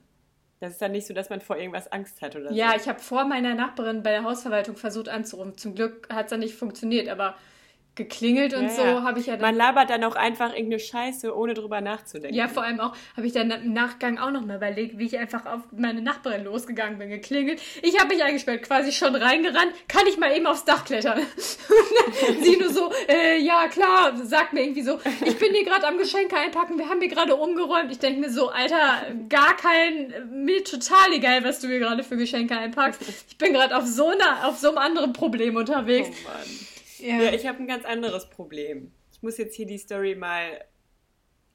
Das ist dann nicht so, dass man vor irgendwas Angst hat oder Ja, so. ich habe vor meiner Nachbarin bei der Hausverwaltung versucht anzurufen. Zum Glück hat es dann nicht funktioniert, aber geklingelt und Ja, so ja. habe ich ja dann. Man labert dann auch einfach irgendeine Scheiße, ohne drüber nachzudenken. Ja, vor allem auch habe ich dann im Nachgang auch nochmal überlegt, wie ich einfach auf meine Nachbarin losgegangen bin, geklingelt. Ich habe mich eingesperrt, quasi schon reingerannt. Kann ich mal eben aufs Dach klettern? Sie nur so, äh, ja klar, sagt mir irgendwie so, ich bin hier gerade am Geschenke einpacken, wir haben hier gerade umgeräumt. Ich denke mir so, Alter, gar kein, mir total egal, was du hier gerade für Geschenke einpackst. Ich bin gerade auf so einer, auf so einem anderen Problem Oh unterwegs. Mann. Ja. Ja, ich habe ein ganz anderes Problem. Ich muss jetzt hier die Story mal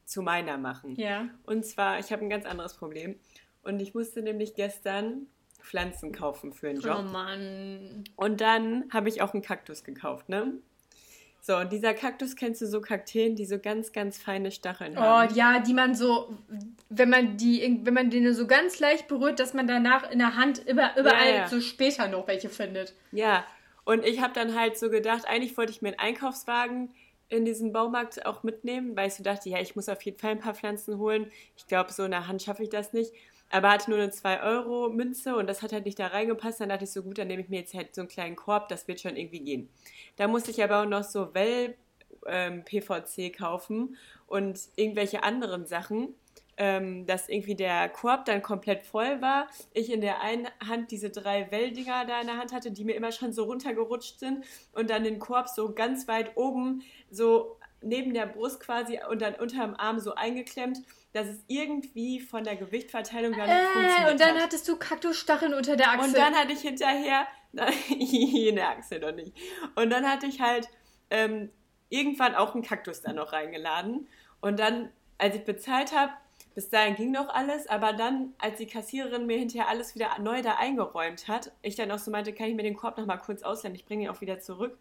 zu meiner machen. ja. Und zwar, ich habe ein ganz anderes Problem. Und ich musste nämlich gestern Pflanzen kaufen für einen Oh Job. Mann. Und dann habe ich auch einen Kaktus gekauft, ne? So, und dieser Kaktus kennst du so Kakteen, die so ganz, ganz feine Stacheln Oh haben. ja, die man so, wenn man die, wenn man den so ganz leicht berührt, dass man danach in der Hand über, überall Ja, ja. so später noch welche findet. Ja, und ich habe dann halt so gedacht, eigentlich wollte ich mir einen Einkaufswagen in diesem Baumarkt auch mitnehmen, weil ich so dachte, ja, ich muss auf jeden Fall ein paar Pflanzen holen. Ich glaube, so in der Hand schaffe ich das nicht. Aber hatte nur eine 2-Euro-Münze und das hat halt nicht da reingepasst. Dann dachte ich so, gut, dann nehme ich mir jetzt halt so einen kleinen Korb, das wird schon irgendwie gehen. Da musste ich aber auch noch so Well-PVC kaufen und irgendwelche anderen Sachen ähm, dass irgendwie der Korb dann komplett voll war. Ich in der einen Hand diese drei Welldinger da in der Hand hatte, die mir immer schon so runtergerutscht sind und dann den Korb so ganz weit oben, so neben der Brust quasi und dann unterm Arm so eingeklemmt, dass es irgendwie von der Gewichtverteilung gar nicht Äh, funktioniert und dann hat. hattest du Kaktusstacheln unter der Achsel. Und dann hatte ich hinterher, in der Achsel noch nicht. Und dann hatte ich halt ähm, irgendwann auch einen Kaktus da noch reingeladen. Und dann, als ich bezahlt habe, bis dahin ging noch alles, aber dann, als die Kassiererin mir hinterher alles wieder neu da eingeräumt hat, ich dann auch so meinte, kann ich mir den Korb noch mal kurz ausleihen, ich bringe ihn auch wieder zurück.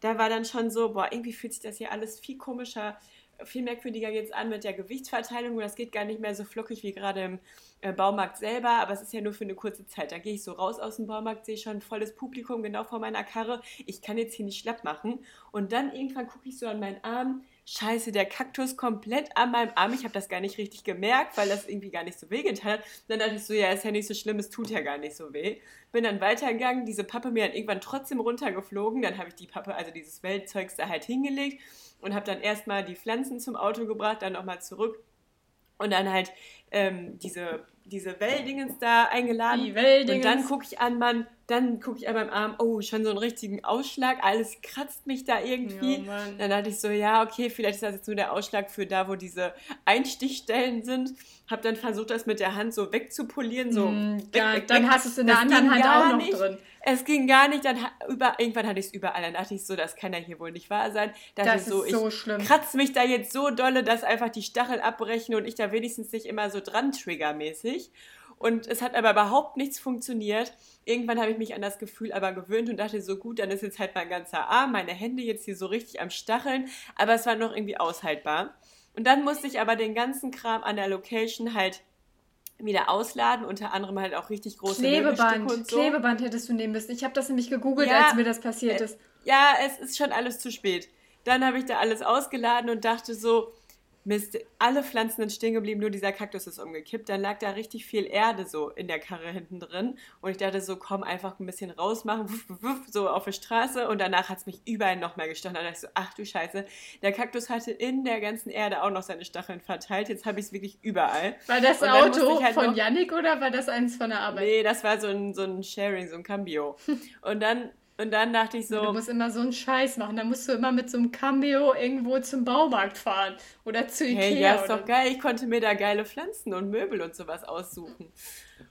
Da war dann schon so, boah, irgendwie fühlt sich das hier alles viel komischer, viel merkwürdiger jetzt an mit der Gewichtsverteilung das geht gar nicht mehr so flockig wie gerade im äh, Baumarkt selber, aber es ist ja nur für eine kurze Zeit. Da gehe ich so raus aus dem Baumarkt, sehe schon volles Publikum genau vor meiner Karre. Ich kann jetzt hier nicht schlapp machen. Und dann irgendwann gucke ich so an meinen Arm, scheiße, der Kaktus komplett an meinem Arm. Ich habe das gar nicht richtig gemerkt, weil das irgendwie gar nicht so weh getan hat. Dann dachte ich so, ja, ist ja nicht so schlimm, es tut ja gar nicht so weh. Bin dann weitergegangen, diese Pappe mir dann irgendwann trotzdem runtergeflogen. Dann habe ich die Pappe, also dieses Weltzeugs da halt hingelegt und habe dann erstmal die Pflanzen zum Auto gebracht, dann nochmal zurück und dann halt ähm, diese, diese Welldingens da eingeladen. Die Welldingens. Und dann gucke ich an, Mann, dann gucke ich an meinem Arm, oh, schon so einen richtigen Ausschlag, alles kratzt mich da irgendwie. Ja, dann dachte ich so, ja, okay, vielleicht ist das jetzt nur der Ausschlag für da, wo diese Einstichstellen sind. Hab dann versucht, das mit der Hand so wegzupolieren, so. Mm, weg, ja, weg, dann weg. hast du es in der anderen Hand auch noch nicht. drin. Es ging gar nicht, dann über, irgendwann hatte ich es überall. Dann dachte ich so, das kann ja hier wohl nicht wahr sein. Dachte das ich so, ist so ich schlimm. kratze mich da jetzt so dolle, dass einfach die Stachel abbrechen und ich da wenigstens nicht immer so dran triggermäßig. Und es hat aber überhaupt nichts funktioniert. Irgendwann habe ich mich an das Gefühl aber gewöhnt und dachte so, gut, dann ist jetzt halt mein ganzer Arm, meine Hände jetzt hier so richtig am Stacheln. Aber es war noch irgendwie aushaltbar. Und dann musste ich aber den ganzen Kram an der Location halt wieder ausladen, unter anderem halt auch richtig große Klebeband. Und so. Klebeband hättest du nehmen müssen. Ich habe das nämlich gegoogelt, ja, als mir das passiert äh, ist. Ja, es ist schon alles zu spät. Dann habe ich da alles ausgeladen und dachte so, Mist, alle Pflanzen sind stehen geblieben, nur dieser Kaktus ist umgekippt. Dann lag da richtig viel Erde so in der Karre hinten drin. Und ich dachte so, komm, einfach ein bisschen rausmachen, wuff, wuff, so auf der Straße. Und danach hat es mich überall noch mehr gestochen. Dann dachte ich so, ach du Scheiße, der Kaktus hatte in der ganzen Erde auch noch seine Stacheln verteilt. Jetzt habe ich es wirklich überall. War das Auto halt von Yannick oder war das eins von der Arbeit? Nee, das war so ein, so ein Sharing, so ein Cambio. Und dann und dann dachte ich so. Du musst immer so einen Scheiß machen. Dann musst du immer mit so einem Cambio irgendwo zum Baumarkt fahren. Oder zu Ikea. Hey, ja, ist doch geil. Ich konnte mir da geile Pflanzen und Möbel und sowas aussuchen.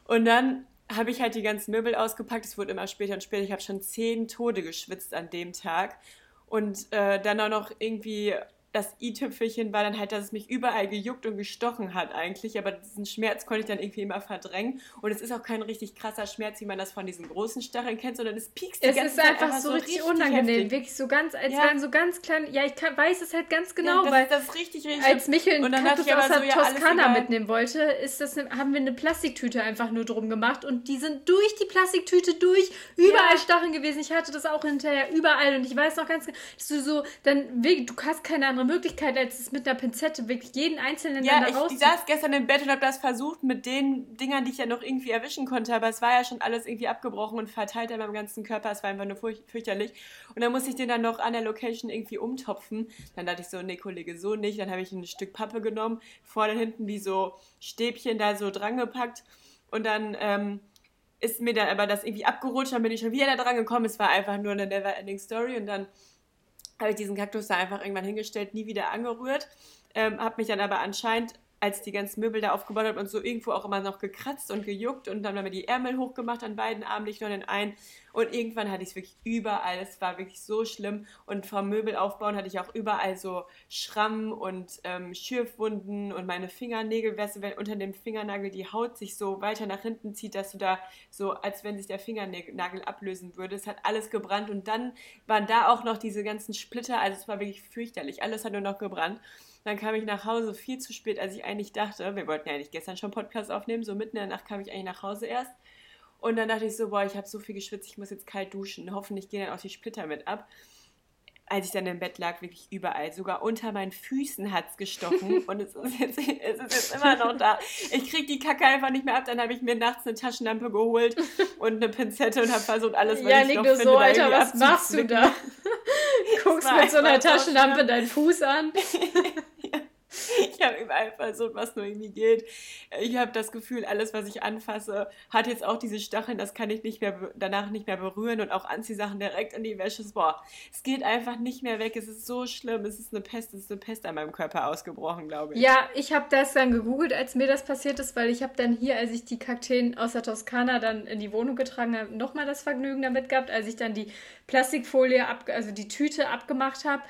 Und dann habe ich halt die ganzen Möbel ausgepackt. Es wurde immer später und später. Ich habe schon zehn Tode geschwitzt an dem Tag. Und äh, dann auch noch irgendwie das i-Tüpfelchen war dann halt, dass es mich überall gejuckt und gestochen hat eigentlich, aber diesen Schmerz konnte ich dann irgendwie immer verdrängen und es ist auch kein richtig krasser Schmerz, wie man das von diesen großen Stacheln kennt, sondern es piekst die es ganze Zeit. Es ist einfach so richtig, richtig unangenehm, heftig. wirklich so ganz, als ja. wären so ganz kleine, ja, ich kann, weiß es halt ganz genau, ja, das, weil das ist richtig, richtig als Michel einen Kaktus aus der so, ja, Toskana mitnehmen wollte, ist das, haben wir eine Plastiktüte einfach nur drum gemacht und die sind durch die Plastiktüte durch, überall Stacheln gewesen, ich hatte das auch hinterher überall und ich weiß noch ganz genau, dass du so, dann, du hast keine andere Möglichkeit, als es mit einer Pinzette wirklich jeden einzelnen ja, da ich, ich saß gestern im Bett und habe das versucht mit den Dingern, die ich ja noch irgendwie erwischen konnte, aber es war ja schon alles irgendwie abgebrochen und verteilt an meinem ganzen Körper. Es war einfach nur fürchterlich. Und dann musste ich den dann noch an der Location irgendwie umtopfen. Dann dachte ich so, nee, Kollege, so nicht. Dann habe ich ein Stück Pappe genommen, vorne hinten wie so Stäbchen da so dran gepackt und dann ähm, ist mir dann aber das irgendwie abgerutscht, dann bin ich schon wieder da dran gekommen. Es war einfach nur eine never-ending Story und dann habe ich diesen Kaktus da einfach irgendwann hingestellt, nie wieder angerührt. Ähm, habe mich dann aber anscheinend als die ganzen Möbel da aufgebaut hat und so irgendwo auch immer noch gekratzt und gejuckt und dann haben wir die Ärmel hochgemacht an beiden Armen, nicht nur den einen. Und irgendwann hatte ich es wirklich überall. Es war wirklich so schlimm. Und vom Möbel aufbauen hatte ich auch überall so Schrammen und ähm, Schürfwunden und meine Fingernägel, weißt du, wenn unter dem Fingernagel die Haut sich so weiter nach hinten zieht, dass du da so, als wenn sich der Fingernagel ablösen würde. Es hat alles gebrannt und dann waren da auch noch diese ganzen Splitter. Also es war wirklich fürchterlich. Alles hat nur noch gebrannt. Dann kam ich nach Hause viel zu spät, als ich eigentlich dachte. Wir wollten ja eigentlich gestern schon Podcast aufnehmen. So mitten in der Nacht kam ich eigentlich nach Hause erst. Und dann dachte ich so, boah, ich habe so viel geschwitzt, ich muss jetzt kalt duschen. Hoffentlich gehen dann auch die Splitter mit ab. Als ich dann im Bett lag, wirklich überall. Sogar unter meinen Füßen hat es gestochen. und es ist, jetzt, es ist jetzt immer noch da. Ich kriege die Kacke einfach nicht mehr ab. Dann habe ich mir nachts eine Taschenlampe geholt und eine Pinzette und habe versucht, alles, was ja, ich noch finde, so, Alter, was machst du da? Guckst mit so einer Taschenlampe deinen Fuß an. Habe überall versucht, was nur irgendwie geht. Ich habe das Gefühl, alles, was ich anfasse, hat jetzt auch diese Stacheln, das kann ich nicht mehr danach nicht mehr berühren und auch Anziehsachen direkt in die Wäsche. Boah, es geht einfach nicht mehr weg. Es ist so schlimm. Es ist eine Pest, es ist eine Pest an meinem Körper ausgebrochen, glaube ich. Ja, ich habe das dann gegoogelt, als mir das passiert ist, weil ich habe dann hier, als ich die Kakteen aus der Toskana dann in die Wohnung getragen habe, nochmal das Vergnügen damit gehabt, als ich dann die Plastikfolie, ab, also die Tüte abgemacht habe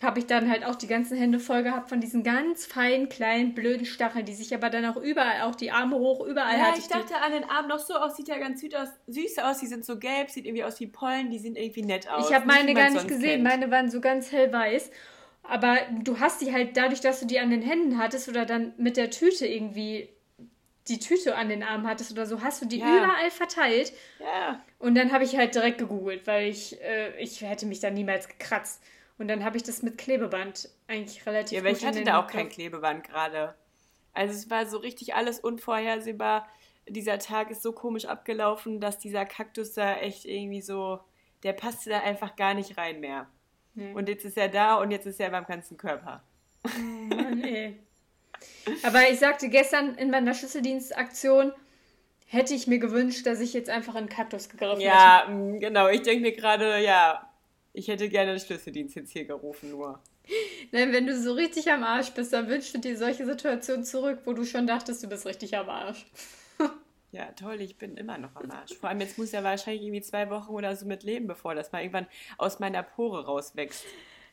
habe ich dann halt auch die ganzen Hände voll gehabt von diesen ganz feinen, kleinen, blöden Stacheln, die sich aber dann auch überall, auch die Arme hoch, überall ja, hatte ich. ich dachte an den Armen noch so aus, sieht ja ganz süß aus, süß aus, die sind so gelb, sieht irgendwie aus wie Pollen, die sehen irgendwie nett aus. Ich habe meine gar nicht gesehen, kennt. meine waren so ganz hellweiß. Aber du hast die halt dadurch, dass du die an den Händen hattest oder dann mit der Tüte irgendwie die Tüte an den Armen hattest oder so, hast du die ja. überall verteilt. Ja. Und dann habe ich halt direkt gegoogelt, weil ich, äh, ich hätte mich da niemals gekratzt. Und dann habe ich das mit Klebeband eigentlich relativ Ja, gut ich in hatte da auch kein Klebeband gerade. Also es war so richtig alles unvorhersehbar. Dieser Tag ist so komisch abgelaufen, dass dieser Kaktus da echt irgendwie so, der passte da einfach gar nicht rein mehr. Nee. Und jetzt ist er da und jetzt ist er beim ganzen Körper. Oh Mann, ey. Aber ich sagte gestern in meiner Schlüsseldienstaktion, hätte ich mir gewünscht, dass ich jetzt einfach in den Kaktus gegriffen Ja, mm, genau. Ich denke mir gerade, ja, ich hätte gerne den Schlüsseldienst jetzt hier gerufen, nur. Nein, wenn du so richtig am Arsch bist, dann wünschst du dir solche Situationen zurück, wo du schon dachtest, du bist richtig am Arsch. Ja, toll, ich bin immer noch am Arsch. Vor allem jetzt muss er wahrscheinlich irgendwie zwei Wochen oder so mit leben, bevor das mal irgendwann aus meiner Pore rauswächst.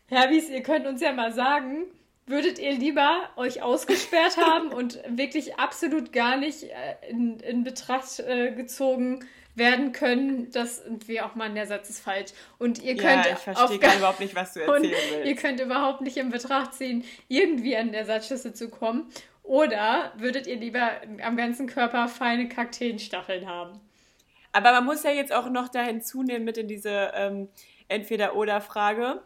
Herbis, ihr könnt uns ja mal sagen, würdet ihr lieber euch ausgesperrt haben und wirklich absolut gar nicht äh, in, in Betracht äh, gezogen werden können, dass irgendwie auch mal der Satz ist falsch. Und ihr Ja, könnt ich verstehe gar- überhaupt nicht, was du erzählen ihr willst. könnt überhaupt nicht in Betracht ziehen, irgendwie an der Satzschüssel zu kommen. Oder würdet ihr lieber am ganzen Körper feine Kakteenstacheln haben? Aber man muss ja jetzt auch noch da hinzunehmen mit in diese ähm, Entweder-Oder-Frage.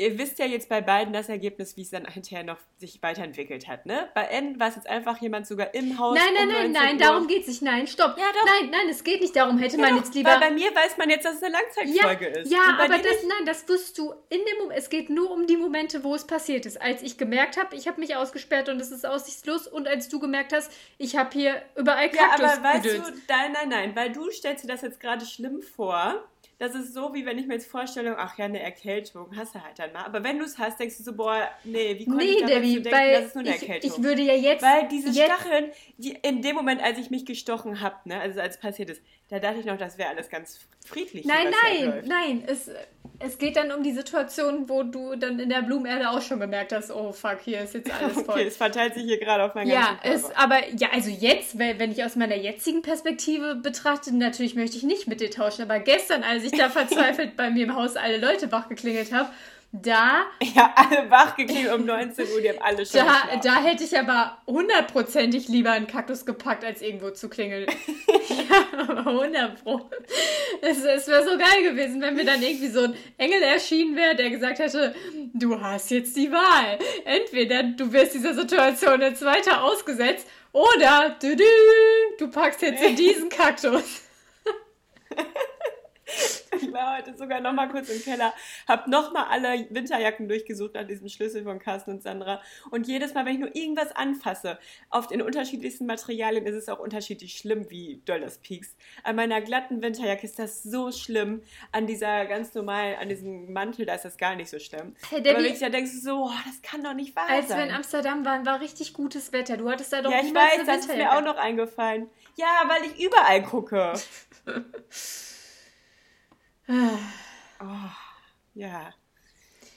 Ihr wisst ja jetzt bei beiden das Ergebnis, wie es dann hinterher noch sich weiterentwickelt hat, ne? Bei N war es jetzt einfach jemand sogar im Haus. Nein, nein, um nein, 19 nein, Uhr. darum geht's nicht. Nein, stopp. Ja, doch. Nein, nein, es geht nicht darum. Hätte man Genau, jetzt lieber. Weil bei mir weiß man jetzt, dass es eine Ja, Langzeitfolge ist. ja Und bei aber das, nein, das wirst du in dem Moment. Es geht nur um die Momente, wo es passiert ist. Als ich gemerkt habe, ich habe mich ausgesperrt und es ist aussichtslos, und als du gemerkt hast, ich habe hier überall Ja, Kaktus aber weißt gedöns. du, nein, nein, nein, weil du stellst dir das jetzt gerade schlimm vor. Das ist so, wie wenn ich mir jetzt vorstelle, ach ja, eine Erkältung, hast du halt dann mal. Aber wenn du es hast, denkst du so, boah, nee, wie konnte Nee, ich Debbie, so denken, weil das ist nur eine ich, Erkältung. ich würde ja jetzt. Weil diese jetzt, Stacheln, die in dem Moment, als ich mich gestochen habe, ne, also als passiert ist, da dachte ich noch, das wäre alles ganz friedlich. Nein, nein, nein. Es, es geht dann um die Situation, wo du dann in der Blumenerde auch schon gemerkt hast, oh fuck, hier ist jetzt alles voll. Okay, es verteilt sich hier gerade auf meinen Ja, ganzen Körper. es, aber ja, also jetzt, wenn wenn ich aus meiner jetzigen Perspektive betrachte, natürlich möchte ich nicht mit dir tauschen, aber gestern, als ich da verzweifelt bei mir im Haus alle Leute wachgeklingelt habe, da, ja, alle wachgeklingelt um 19 Uhr, die haben alle schon da, da hätte ich aber hundertprozentig lieber einen Kaktus gepackt, als irgendwo zu klingeln. ja, aber 100 pro. Es, es wäre so geil gewesen, wenn mir dann irgendwie so ein Engel erschienen wäre, der gesagt hätte, du hast jetzt die Wahl. Entweder du wirst dieser Situation jetzt weiter ausgesetzt oder du, du, du packst jetzt in diesen Kaktus. Ich war heute sogar noch mal kurz im Keller, habe noch mal alle Winterjacken durchgesucht nach diesem Schlüssel von Carsten und Sandra. Und jedes Mal, wenn ich nur irgendwas anfasse, auf den unterschiedlichsten Materialien ist es auch unterschiedlich schlimm, wie doll das piekst. An meiner glatten Winterjacke ist das so schlimm. An dieser ganz normalen, an diesem Mantel, da ist das gar nicht so schlimm. Hey, Aber Debbie, wenn ich da denkst, so, oh, das kann doch nicht wahr Als wir sein. in Amsterdam waren, war richtig gutes Wetter. Du hattest da doch ja, ich weiß, eine das ist mir auch noch eingefallen. Ja, weil ich überall gucke. Oh, ja.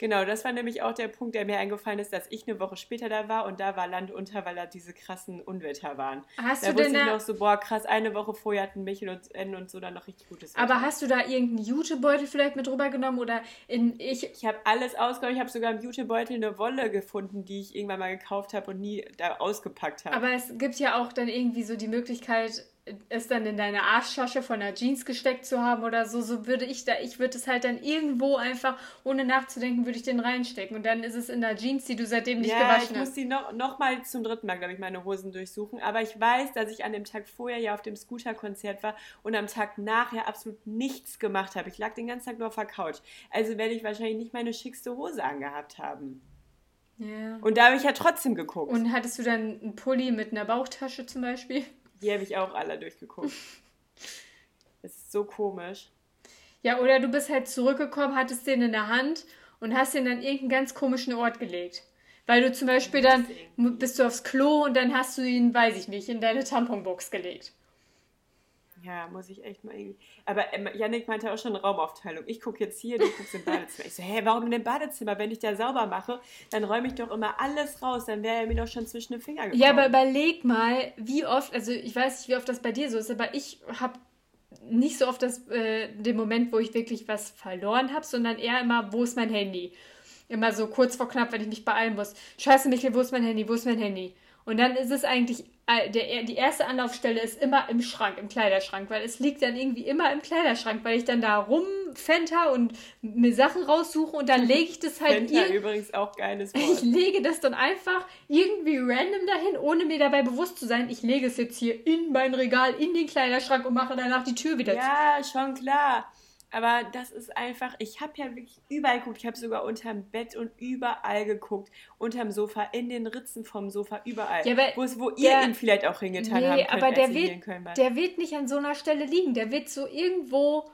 Genau, das war nämlich auch der Punkt, der mir eingefallen ist, dass ich eine Woche später da war und da war Land unter, weil da diese krassen Unwetter waren. Hast da du wusste denn ich da, noch so, boah, krass, eine Woche vorher hatten Michel und N und so dann noch richtig gutes Wetter. aber hast du da irgendeinen Jutebeutel vielleicht mit rübergenommen oder in ich ich habe alles ausgeräumt. Ich habe sogar im Jutebeutel eine Wolle gefunden, die ich irgendwann mal gekauft habe und nie da ausgepackt habe. Aber es gibt ja auch dann irgendwie so die Möglichkeit, es dann in deine Arschtasche von der Jeans gesteckt zu haben oder so. So würde ich da, ich würde es halt dann irgendwo einfach, ohne nachzudenken, würde ich den reinstecken. Und dann ist es in der Jeans, die du seitdem nicht ja, gewaschen ich muss hast. die noch, noch mal zum dritten Mal, glaube ich, meine Hosen durchsuchen. Aber ich weiß, dass ich an dem Tag vorher ja auf dem Scooter-Konzert war und am Tag nachher absolut nichts gemacht habe. Ich lag den ganzen Tag nur auf der Couch. Also werde ich wahrscheinlich nicht meine schickste Hose angehabt haben. Ja. Und da habe ich ja trotzdem geguckt. Und hattest du dann einen Pulli mit einer Bauchtasche zum Beispiel? Die habe ich auch alle durchgeguckt. Das ist so komisch. Ja, oder du bist halt zurückgekommen, hattest den in der Hand und hast den an irgendeinen ganz komischen Ort gelegt. Weil du zum Beispiel dann bist du aufs Klo und dann hast du ihn, weiß ich nicht, in deine Tamponbox gelegt. Ja, muss ich echt mal irgendwie. Aber ähm, Yannick meinte auch schon Raumaufteilung. Ich gucke jetzt hier, du guckst im Badezimmer. Ich so, hä, warum in dem Badezimmer? Wenn ich da sauber mache, dann räume ich doch immer alles raus. Dann wäre er mir doch schon zwischen den Fingern gekommen. Ja, aber überleg mal, wie oft, also ich weiß nicht, wie oft das bei dir so ist, aber ich habe nicht so oft das, äh, den Moment, wo ich wirklich was verloren habe, sondern eher immer, wo ist mein Handy? Immer so kurz vor knapp, wenn ich mich beeilen muss. Scheiße, Michael, wo ist mein Handy? Wo ist mein Handy? Und dann ist es eigentlich der, die erste Anlaufstelle ist immer im Schrank, im Kleiderschrank, weil es liegt dann irgendwie immer im Kleiderschrank, weil ich dann da rumfenter und mir Sachen raussuche und dann lege ich das halt Fenta übrigens auch geiles Wort. Ich lege das dann einfach irgendwie random dahin, ohne mir dabei bewusst zu sein, ich lege es jetzt hier in mein Regal, in den Kleiderschrank und mache danach die Tür wieder zu. Ja, schon klar. Aber das ist einfach, ich habe ja wirklich überall geguckt. Ich habe sogar unterm Bett und überall geguckt. Unterm Sofa, in den Ritzen vom Sofa, überall. Ja, wo, wo ihr ihn vielleicht auch hingetan nee, haben könnt, aber der wird, der wird nicht an so einer Stelle liegen. Der wird so irgendwo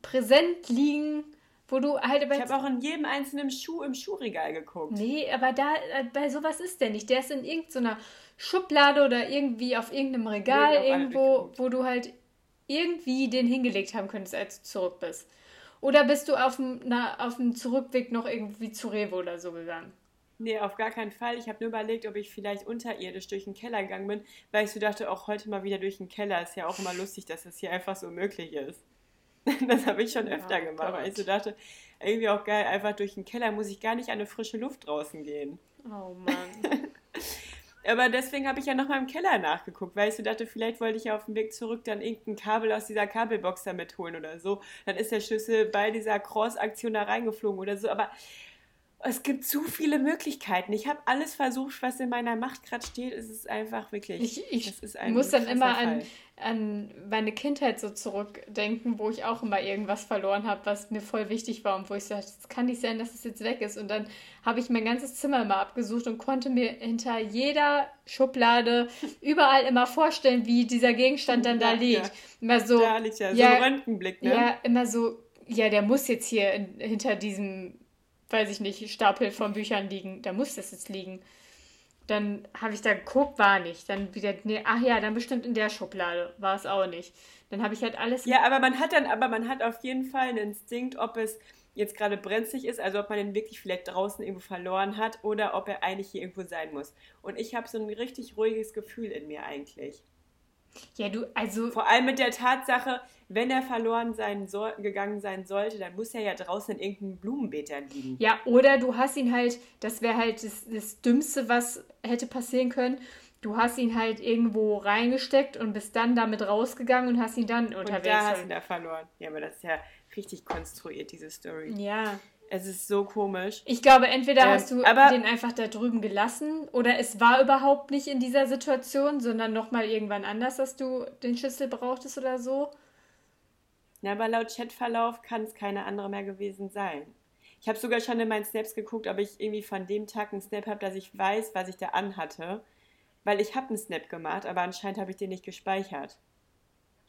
präsent liegen, wo du halt... Ich habe auch in jedem einzelnen Schuh im Schuhregal geguckt. Nee, aber da, äh, bei sowas ist der nicht. Der ist in irgendeiner Schublade oder irgendwie auf irgendeinem Regal irgendwo, wo du halt irgendwie den hingelegt haben könntest, als du zurück bist? Oder bist du auf dem, na, auf dem Zurückweg noch irgendwie zu Rewe oder so gegangen? Nee, auf gar keinen Fall. Ich habe nur überlegt, ob ich vielleicht unterirdisch durch den Keller gegangen bin, weil ich so dachte, auch heute mal wieder durch den Keller. Ist ja auch immer lustig, dass das hier einfach so möglich ist. Das habe ich schon öfter ja, gemacht, weil ich so dachte, irgendwie auch geil, einfach durch den Keller muss ich gar nicht an eine frische Luft draußen gehen. Oh Mann. Aber deswegen habe ich ja nochmal im Keller nachgeguckt, weil ich so dachte, vielleicht wollte ich ja auf dem Weg zurück dann irgendein Kabel aus dieser Kabelbox damit holen oder so. Dann ist der Schlüssel bei dieser Cross-Aktion da reingeflogen oder so. Aber es gibt zu viele Möglichkeiten. Ich habe alles versucht, was in meiner Macht gerade steht. Es ist einfach wirklich. Ich, ich muss dann immer an, an meine Kindheit so zurückdenken, wo ich auch immer irgendwas verloren habe, was mir voll wichtig war und wo ich sagte, es kann nicht sein, dass es jetzt weg ist. Und dann habe ich mein ganzes Zimmer immer abgesucht und konnte mir hinter jeder Schublade überall immer vorstellen, wie dieser Gegenstand dann da liegt. Ja. Immer so. Da liegt ja, ja so ein Röntgenblick, ne? Ja, immer so. Ja, der muss jetzt hier in, hinter diesem weiß ich nicht, Stapel von Büchern liegen. Da muss das jetzt liegen. Dann habe ich da geguckt, war nicht. Dann wieder, nee, ach ja, dann bestimmt in der Schublade. War es auch nicht. Dann habe ich halt alles. Ja, aber man hat dann, aber man hat auf jeden Fall einen Instinkt, ob es jetzt gerade brenzlig ist, also ob man ihn wirklich vielleicht draußen irgendwo verloren hat oder ob er eigentlich hier irgendwo sein muss. Und ich habe so ein richtig ruhiges Gefühl in mir eigentlich. Ja, du, also. Vor allem mit der Tatsache, wenn er verloren sein soll, gegangen sein sollte, dann muss er ja draußen in irgendeinem Blumenbeet liegen. Ja, oder du hast ihn halt, das wäre halt das, das Dümmste, was hätte passieren können. Du hast ihn halt irgendwo reingesteckt und bist dann damit rausgegangen und hast ihn dann unterwegs. Und da hast ihn da verloren. Ja, aber das ist ja richtig konstruiert, diese Story. Ja. Es ist so komisch. Ich glaube, entweder ähm, hast du den einfach da drüben gelassen oder es war überhaupt nicht in dieser Situation, sondern nochmal irgendwann anders, dass du den Schlüssel brauchtest oder so. Ja, aber laut Chatverlauf kann es keine andere mehr gewesen sein. Ich habe sogar schon in meinen Snaps geguckt, ob ich irgendwie von dem Tag einen Snap habe, dass ich weiß, was ich da anhatte. Weil ich habe einen Snap gemacht, aber anscheinend habe ich den nicht gespeichert.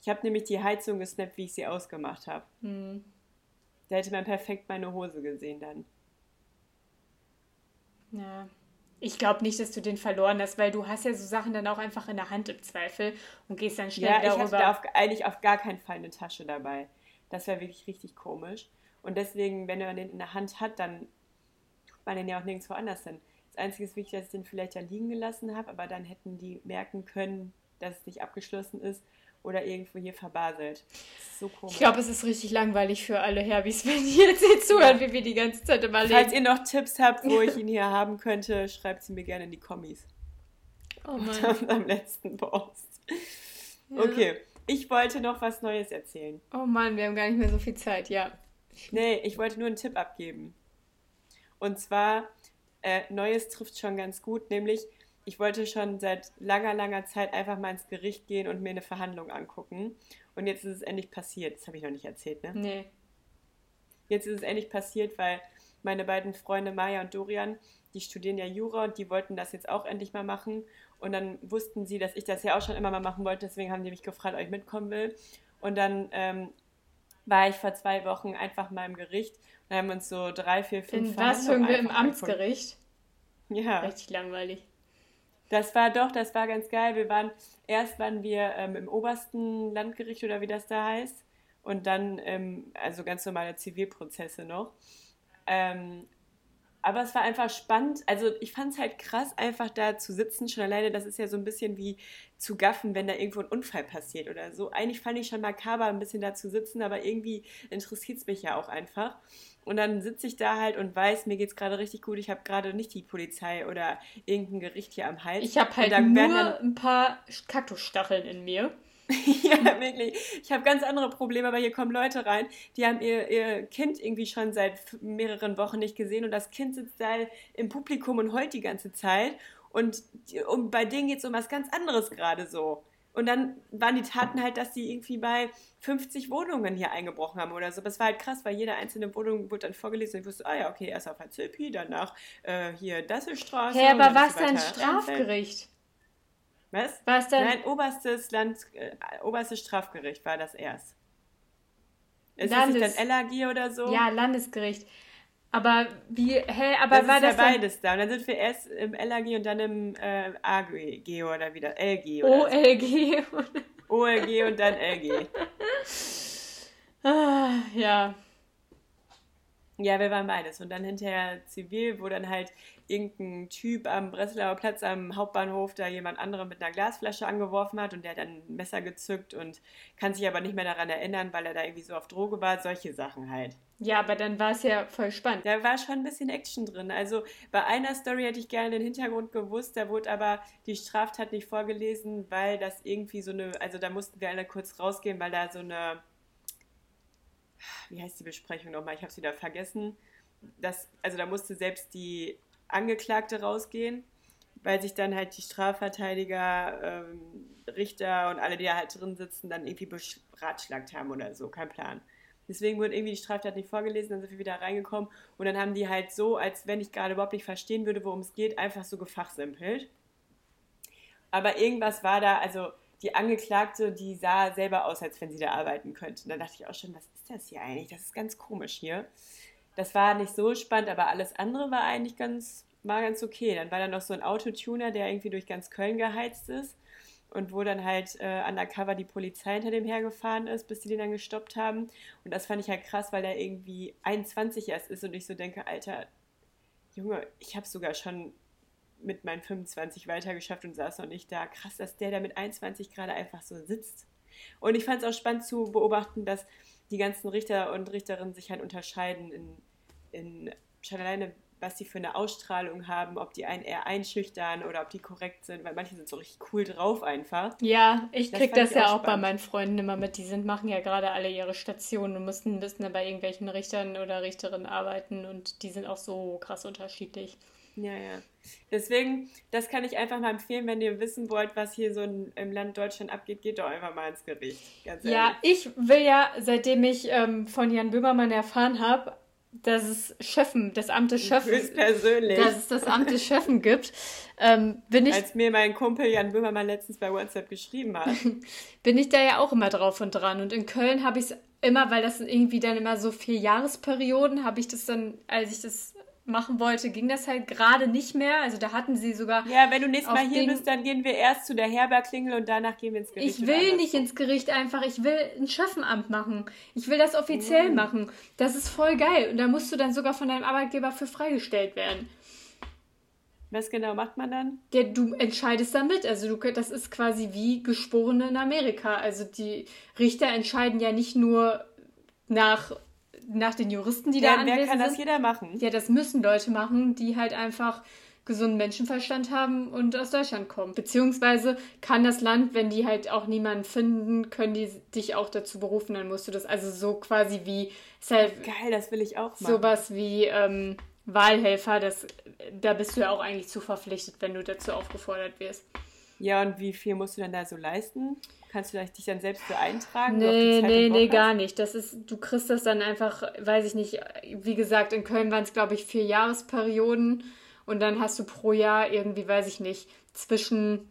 Ich habe nämlich die Heizung gesnappt, wie ich sie ausgemacht habe. Hm. Da hätte man perfekt meine Hose gesehen dann. Ja. Ich glaube nicht, dass du den verloren hast, weil du hast ja so Sachen dann auch einfach in der Hand im Zweifel und gehst dann schnell ja, darüber. Ja, ich hatte auf, eigentlich auf gar keinen Fall eine Tasche dabei. Das wäre wirklich richtig komisch. Und deswegen, wenn er den in der Hand hat, dann tut man den ja auch nirgendwo anders hin. Das Einzige ist wichtig, dass ich den vielleicht da liegen gelassen habe, aber dann hätten die merken können, dass es nicht abgeschlossen ist oder irgendwo hier verbaselt. Das ist so komisch. Ich glaube, es ist richtig langweilig für alle Herbys, wenn die jetzt hier zuhören, ja. wie wir die ganze Zeit überlegen. Falls ihr noch Tipps habt, wo ich ihn hier haben könnte, schreibt sie mir gerne in die Kommis. Oh Mann. Am letzten Post. Ja. Okay, ich wollte noch was Neues erzählen. Oh Mann, wir haben gar nicht mehr so viel Zeit, ja. Nee, ich wollte nur einen Tipp abgeben. Und zwar, äh, Neues trifft schon ganz gut, nämlich ich wollte schon seit langer, langer Zeit einfach mal ins Gericht gehen und mir eine Verhandlung angucken. Und jetzt ist es endlich passiert. Das habe ich noch nicht erzählt, ne? Nee. Jetzt ist es endlich passiert, weil meine beiden Freunde Maya und Dorian, die studieren ja Jura und die wollten das jetzt auch endlich mal machen. Und dann wussten sie, dass ich das ja auch schon immer mal machen wollte. Deswegen haben die mich gefragt, ob ich mitkommen will. Und dann ähm, war ich vor zwei Wochen einfach mal im Gericht und haben uns so drei, vier, fünf In was hören wir im Amtsgericht? Ja. Richtig langweilig. Das war doch, das war ganz geil. Wir waren, erst waren wir ähm, im obersten Landgericht oder wie das da heißt. Und dann, ähm, also ganz normale Zivilprozesse noch. Ähm, aber es war einfach spannend. Also ich fand es halt krass, einfach da zu sitzen. Schon alleine, das ist ja so ein bisschen wie zu gaffen, wenn da irgendwo ein Unfall passiert oder so. Eigentlich fand ich schon makaber, ein bisschen da zu sitzen, aber irgendwie interessiert es mich ja auch einfach. Und dann sitze ich da halt und weiß, mir geht es gerade richtig gut. Ich habe gerade nicht die Polizei oder irgendein Gericht hier am Hals. Ich habe halt nur dann, ein paar Kaktusstacheln in mir. ja, wirklich. Ich habe ganz andere Probleme, aber hier kommen Leute rein, die haben ihr, ihr Kind irgendwie schon seit mehreren Wochen nicht gesehen und das Kind sitzt da im Publikum und heult die ganze Zeit. Und, und bei denen geht es um was ganz anderes gerade so. Und dann waren die Taten halt, dass die irgendwie bei 50 Wohnungen hier eingebrochen haben oder so. Das war halt krass, weil jede einzelne Wohnung wurde dann vorgelesen und ich wusste, ah ja, okay, erst auf Hazilpi, danach äh, hier Dasselstraße. Hä, hey, aber was dann Strafgericht? Was? War es dann? Nein, oberstes Land, äh, oberstes Strafgericht war das erst. Ist Landes das nicht dann LAG oder so? Ja, Landesgericht. Aber wie, hä, aber das war ist das ja beides da. Und dann sind wir erst im LAG und dann im äh, AG oder wieder LG oder OLG. OLG und dann LG. ah, ja. Ja, wir waren beides. Und dann hinterher zivil, wo dann halt irgendein Typ am Breslauer Platz am Hauptbahnhof da jemand anderem mit einer Glasflasche angeworfen hat und der hat dann ein Messer gezückt und kann sich aber nicht mehr daran erinnern, weil er da irgendwie so auf Droge war. Solche Sachen halt. Ja, aber dann war es ja voll spannend. Da war schon ein bisschen Action drin. Also bei einer Story hätte ich gerne den Hintergrund gewusst, da wurde aber die Straftat nicht vorgelesen, weil das irgendwie so eine, also da mussten wir alle kurz rausgehen, weil da so eine wie heißt die Besprechung nochmal? Ich habe es wieder vergessen. Das, also da musste selbst die Angeklagte rausgehen, weil sich dann halt die Strafverteidiger, ähm, Richter und alle, die da halt drin sitzen, dann irgendwie beratschlagt haben oder so. Kein Plan. Deswegen wurde irgendwie die Straftat nicht vorgelesen, dann sind wir wieder reingekommen und dann haben die halt so, als wenn ich gerade überhaupt nicht verstehen würde, worum es geht, einfach so gefachsimpelt. Aber irgendwas war da, also die Angeklagte, die sah selber aus, als wenn sie da arbeiten könnte. Und da dachte ich auch schon, was ist das hier eigentlich? Das ist ganz komisch hier. Das war nicht so spannend, aber alles andere war eigentlich ganz, war ganz okay. Dann war da noch so ein Autotuner, der irgendwie durch ganz Köln geheizt ist und wo dann halt äh, undercover die Polizei hinter dem hergefahren ist, bis die den dann gestoppt haben. Und das fand ich halt krass, weil der irgendwie 21 erst ist und ich so denke, Alter, Junge, ich habe sogar schon mit meinen 25 weitergeschafft und saß noch nicht da. Krass, dass der da mit 21 gerade einfach so sitzt. Und ich fand es auch spannend zu beobachten, dass die ganzen Richter und Richterinnen sich halt unterscheiden in, in schon alleine, was sie für eine Ausstrahlung haben, ob die einen eher einschüchtern oder ob die korrekt sind, weil manche sind so richtig cool drauf einfach. Ja, ich krieg das, das ja auch, auch bei meinen Freunden immer mit. Die sind, machen ja gerade alle ihre Stationen und müssen, müssen bei irgendwelchen Richtern oder Richterinnen arbeiten und die sind auch so krass unterschiedlich. Ja, ja. Deswegen, das kann ich einfach mal empfehlen, wenn ihr wissen wollt, was hier so im Land Deutschland abgeht, geht doch einfach mal ins Gericht. ja, ich will ja, seitdem ich ähm, von Jan Böhmermann erfahren habe, dass es Schöffen, das Amt des Schöffen, persönlich. dass es das Amt des Schöffen gibt, ähm, bin ich. Als mir mein Kumpel Jan Böhmermann letztens bei WhatsApp geschrieben hat. bin ich da ja auch immer drauf und dran. Und in Köln habe ich es immer, weil das irgendwie dann immer so vier Jahresperioden, habe ich das dann, als ich das machen wollte, ging das halt gerade nicht mehr. Also da hatten sie sogar. Ja, wenn du nächstes Mal hier bist, dann gehen wir erst zu der Herberklingel und danach gehen wir ins Gericht. Ich will nicht ins Gericht einfach, ich will ein Schöffenamt machen. Ich will das offiziell mhm. machen. Das ist voll geil. Und da musst du dann sogar von deinem Arbeitgeber für freigestellt werden. Was genau macht man dann? Ja, du entscheidest damit. Also du, das ist quasi wie Geschworene in Amerika. Also die Richter entscheiden ja nicht nur nach nach den Juristen, die ja, da anwesend wer kann das jeder machen? Ja, das müssen Leute machen, die halt einfach gesunden Menschenverstand haben und aus Deutschland kommen. Beziehungsweise kann das Land, wenn die halt auch niemanden finden, können die dich auch dazu berufen, dann musst du das, also so quasi wie halt Geil, das will ich auch machen. Sowas wie ähm, Wahlhelfer, das, da bist du ja auch eigentlich zu verpflichtet, wenn du dazu aufgefordert wirst. Ja, und wie viel musst du dann da so leisten? Kannst du dich dann selbst so eintragen? Nee, nee, nee, gar nicht. Das ist, du kriegst das dann einfach, weiß ich nicht, wie gesagt, in Köln waren es, glaube ich, vier Jahresperioden und dann hast du pro Jahr irgendwie, weiß ich nicht, zwischen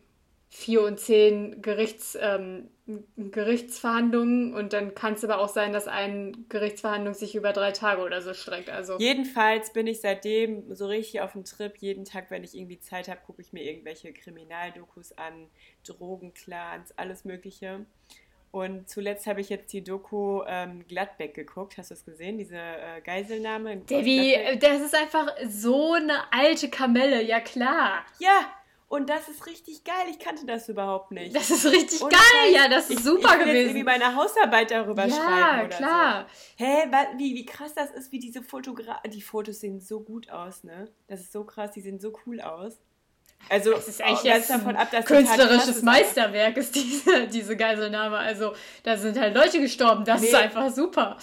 vier und zehn Gerichts, ähm, Gerichtsverhandlungen und dann kann es aber auch sein, dass eine Gerichtsverhandlung sich über drei Tage oder so streckt. Also Jedenfalls bin ich seitdem so richtig auf dem Trip. Jeden Tag, wenn ich irgendwie Zeit habe, gucke ich mir irgendwelche Kriminaldokus an, Drogenclans, alles Mögliche. Und zuletzt habe ich jetzt die Doku ähm, Gladbeck geguckt. Hast du es gesehen? Diese äh, Geiselnahme? Debbie, das ist einfach so eine alte Kamelle, ja klar. Ja, und das ist richtig geil. Ich kannte das überhaupt nicht. Das ist richtig Ohne geil, ja, das ist ich, super ich will Jetzt irgendwie gewesen. meine Hausarbeit darüber Ja, schreiben oder klar. so. Hä, wa- wie, wie krass das ist, wie diese Fotogra Die Fotos sehen so gut aus, ne? Das ist so krass, die sehen so cool aus. Also, Das ist eigentlich ganz jetzt davon ein ab, dass krass künstlerisches ist, Meisterwerk ist diese, diese Geiselnahme. Also da sind halt Leute gestorben, das ist Nee. einfach super.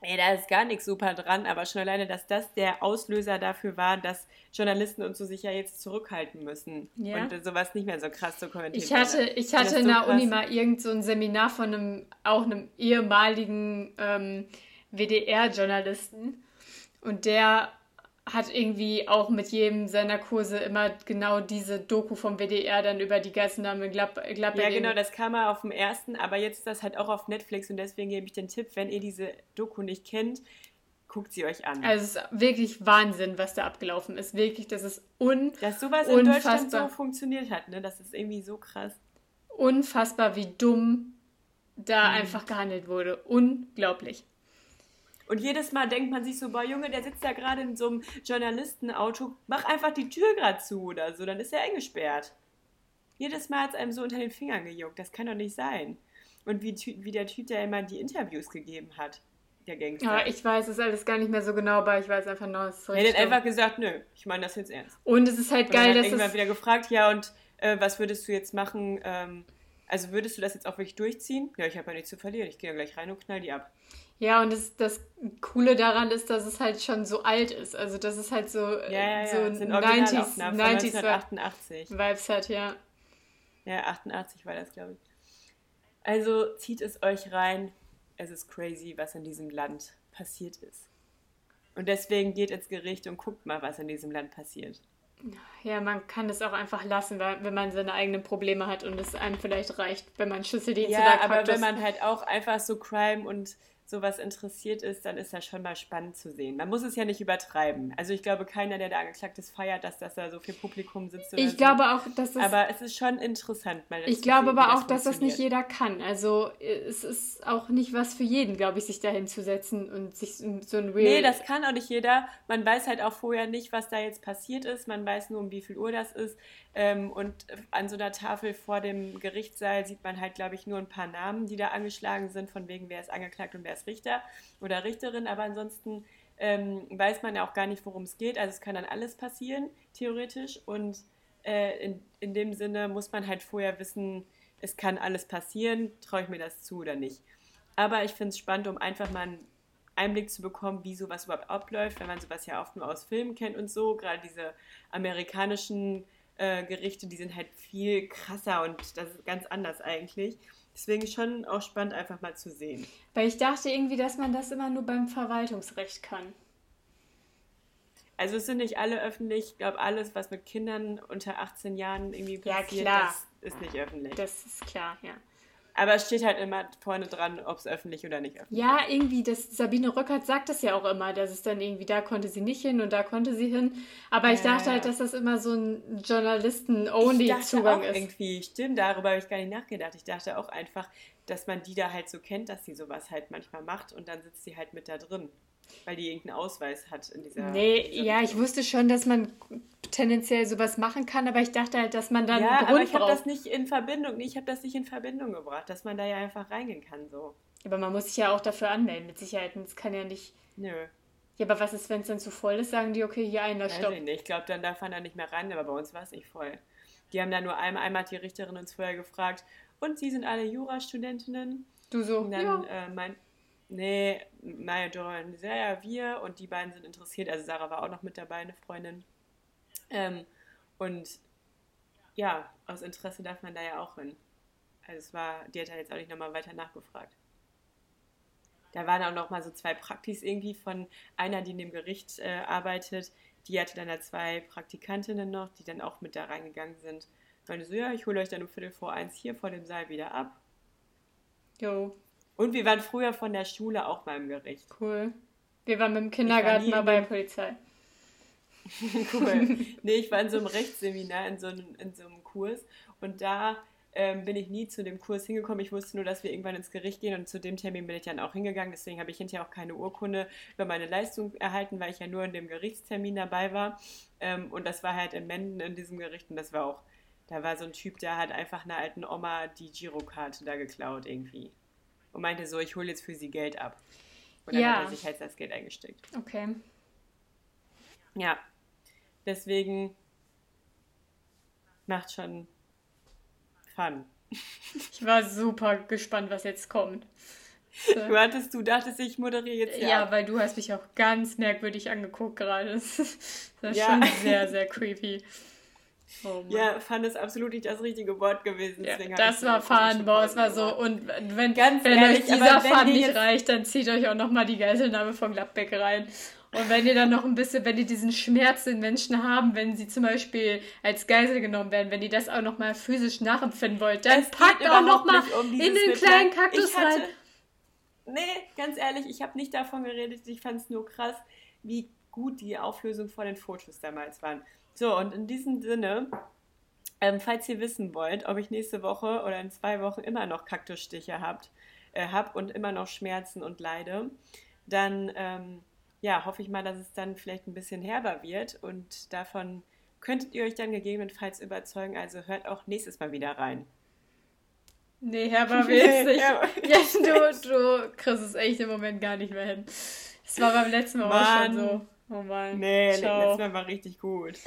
Ey, da ist gar nichts super dran, aber schon alleine, dass das der Auslöser dafür war, dass Journalisten und so sich ja jetzt zurückhalten müssen Ja. und sowas nicht mehr so krass zu kommentieren. Ich hatte, ich hatte in so der krass. Uni mal irgend so ein Seminar von einem, auch einem ehemaligen ähm, WDR-Journalisten und der hat irgendwie auch mit jedem seiner Kurse immer genau diese Doku vom WDR dann über die Geiselnahme in Glab Gladbeck. Ja, genau, das kam mal auf dem ersten, aber jetzt ist das halt auch auf Netflix und deswegen gebe ich den Tipp, wenn ihr diese Doku nicht kennt, guckt sie euch an. Also es ist wirklich Wahnsinn, was da abgelaufen ist. Wirklich, das ist un Dass sowas in Deutschland unfassbar. so funktioniert hat, ne? Das ist irgendwie so krass. unfassbar, wie dumm da Mhm. einfach gehandelt wurde. Unglaublich. Und jedes Mal denkt man sich so, boah Junge, der sitzt da gerade in so einem Journalistenauto, mach einfach die Tür gerade zu oder so, dann ist er eingesperrt. Jedes Mal hat es einem so unter den Fingern gejuckt, das kann doch nicht sein. Und wie, wie der Typ, der immer die Interviews gegeben hat, der Gangster. Ja, ich weiß es alles gar nicht mehr so genau, aber ich weiß einfach noch, es ist er hat einfach gesagt, nö, ich meine das jetzt ernst. Und es ist halt Und geil, hat dass irgendwann es wieder gefragt, ja, und äh, was würdest du jetzt machen? Ähm, also würdest du das jetzt auch wirklich durchziehen? Ja, ich habe ja nichts zu verlieren. Ich gehe da gleich rein und knall die ab. Ja, und das, das Coole daran ist, dass es halt schon so alt ist. Also, dass es halt so, Ja, ja, ja. so sind 90s, Originalaufnahmen von 90s 1988. Vibes hat, ja. Ja, 88 war das, glaube ich. Also zieht es euch rein. Es ist crazy, was in diesem Land passiert ist. Und deswegen geht ins Gericht und guckt mal, was in diesem Land passiert. Ja, man kann es auch einfach lassen, weil, wenn man seine eigenen Probleme hat und es einem vielleicht reicht, wenn man Schlüsseldienste Ja, da aber Kaktus- wenn man halt auch einfach so Crime und sowas interessiert ist, dann ist das schon mal spannend zu sehen. Man muss es ja nicht übertreiben. Also ich glaube, keiner, der da angeklagt ist, feiert, dass, dass da so viel Publikum sitzt. Ich so. glaube auch, dass das aber es ist schon interessant. Mal Ich glaube sehen, aber auch, dass das nicht jeder kann. Also äh, es ist auch nicht was für jeden, glaube ich, sich da hinzusetzen und sich so ein Real... Nee, das kann auch nicht jeder. Man weiß halt auch vorher nicht, was da jetzt passiert ist. Man weiß nur, um wie viel Uhr das ist. Ähm, und an so einer Tafel vor dem Gerichtssaal sieht man halt, glaube ich, nur ein paar Namen, die da angeschlagen sind, von wegen, wer ist angeklagt und wer ist Richter oder Richterin. Aber ansonsten ähm, weiß man ja auch gar nicht, worum es geht. Also es kann dann alles passieren, theoretisch. Und äh, in, in dem Sinne muss man halt vorher wissen, es kann alles passieren, traue ich mir das zu oder nicht. Aber ich finde es spannend, um einfach mal einen Einblick zu bekommen, wie sowas überhaupt abläuft, wenn man sowas ja oft nur aus Filmen kennt und so. Gerade diese amerikanischen äh, Gerichte, die sind halt viel krasser und das ist ganz anders eigentlich. Deswegen schon auch spannend, einfach mal zu sehen. Weil ich dachte irgendwie, dass man das immer nur beim Verwaltungsrecht kann. Also es sind nicht alle öffentlich. Ich glaube, alles, was mit Kindern unter 18 Jahren irgendwie Ja, passiert, klar. das ist nicht öffentlich. Das ist klar, ja. Aber es steht halt immer vorne dran, ob es öffentlich oder nicht öffentlich Ja, irgendwie, das Sabine Rückert sagt das ja auch immer, dass es dann irgendwie, da konnte sie nicht hin und da konnte sie hin. Aber ich Ja, dachte halt, dass das immer so ein Journalisten-Only-Zugang ist. irgendwie, stimmt, darüber habe ich gar nicht nachgedacht. Ich dachte auch einfach, dass man die da halt so kennt, dass sie sowas halt manchmal macht und dann sitzt sie halt mit da drin, weil die irgendeinen Ausweis hat in dieser. Nee, in dieser ja, ich wusste schon, dass man tendenziell sowas machen kann, aber ich dachte halt, dass man dann Ja, aber ich habe das nicht in Verbindung, ich habe das nicht in Verbindung gebracht, dass man da ja einfach reingehen kann so. Aber man muss sich ja auch dafür anmelden, mit Sicherheit. Es kann ja nicht. Nö, Ja, aber was ist, wenn es dann zu voll ist? Sagen die, okay, hier Einlass, weiß stopp. ich. Ich glaube, dann darf man da nicht mehr rein, aber bei uns war es nicht voll. Die haben da nur einmal, einmal hat die Richterin uns vorher gefragt, und sie sind alle Jurastudentinnen? Du so, Und dann ja. äh, mein, nee, meine Jorin, ja, ja, wir und die beiden sind interessiert. Also Sarah war auch noch mit dabei, eine Freundin. Ähm, und ja, aus Interesse darf man da ja auch hin. Also es war, die hat ja jetzt auch nicht nochmal weiter nachgefragt. Da waren auch noch mal so zwei Praktis irgendwie von einer, die in dem Gericht äh, arbeitet. Die hatte dann da zwei Praktikantinnen noch, die dann auch mit da reingegangen sind. Meinte so, ja, ich hole euch dann um Viertel vor eins hier vor dem Saal wieder ab. Jo, Und wir waren früher von der Schule auch mal im Gericht. cool. Wir waren mit dem Kindergarten nie mal bei der Polizei. cool. Nee, ich war in so einem Rechtsseminar, in so einem, in so einem Kurs. Und da ähm, bin ich nie zu dem Kurs hingekommen. Ich wusste nur, dass wir irgendwann ins Gericht gehen und zu dem Termin bin ich dann auch hingegangen. Deswegen habe ich hinterher auch keine Urkunde über meine Leistung erhalten, weil ich ja nur in dem Gerichtstermin dabei war. Ähm, und das war halt in Menden in diesem Gericht und das war auch, da war so ein Typ, der hat einfach einer alten Oma die Girokarte da geklaut irgendwie. Und meinte so, ich hole jetzt für sie Geld ab. Und dann Ja. hat er sich halt das Geld eingesteckt. Okay. Ja, deswegen macht schon Fun. Ich war super gespannt, was jetzt kommt. Du hattest, du dachtest, ich moderiere jetzt Ja, ja. weil du hast mich auch ganz merkwürdig angeguckt gerade. Das ist Ja. schon sehr, sehr creepy. Oh. Ja, Fun ist absolut nicht das richtige Wort gewesen. Ja, das war Fun, boah, es war so. Und wenn, Ganz wenn ehrlich, euch dieser Fun nicht reicht, dann zieht euch auch nochmal die Geiselnahme von Gladbeck rein. Und wenn ihr dann noch ein bisschen, wenn ihr diesen Schmerz den Menschen haben, wenn sie zum Beispiel als Geisel genommen werden, wenn ihr das auch nochmal physisch nachempfinden wollt, dann Es packt auch nochmal um in den kleinen Kaktus hatte- rein. Nee, ganz ehrlich, ich habe nicht davon geredet. Ich fand es nur krass, wie gut die Auflösung von den Fotos damals waren. So, und in diesem Sinne, ähm, falls ihr wissen wollt, ob ich nächste Woche oder in zwei Wochen immer noch Kaktusstiche habt, äh, hab und immer noch Schmerzen und leide, dann ähm, ja, hoffe ich mal, dass es dann vielleicht ein bisschen herber wird und davon könntet ihr euch dann gegebenenfalls überzeugen. Also hört auch nächstes Mal wieder rein. Nee, Herber will's nicht. Ja. Du, du kriegst es echt im Moment gar nicht mehr hin. Das war beim letzten Mal auch Mann. schon so. Oh Mann. Nee, Ciao. letztes Mal war richtig gut.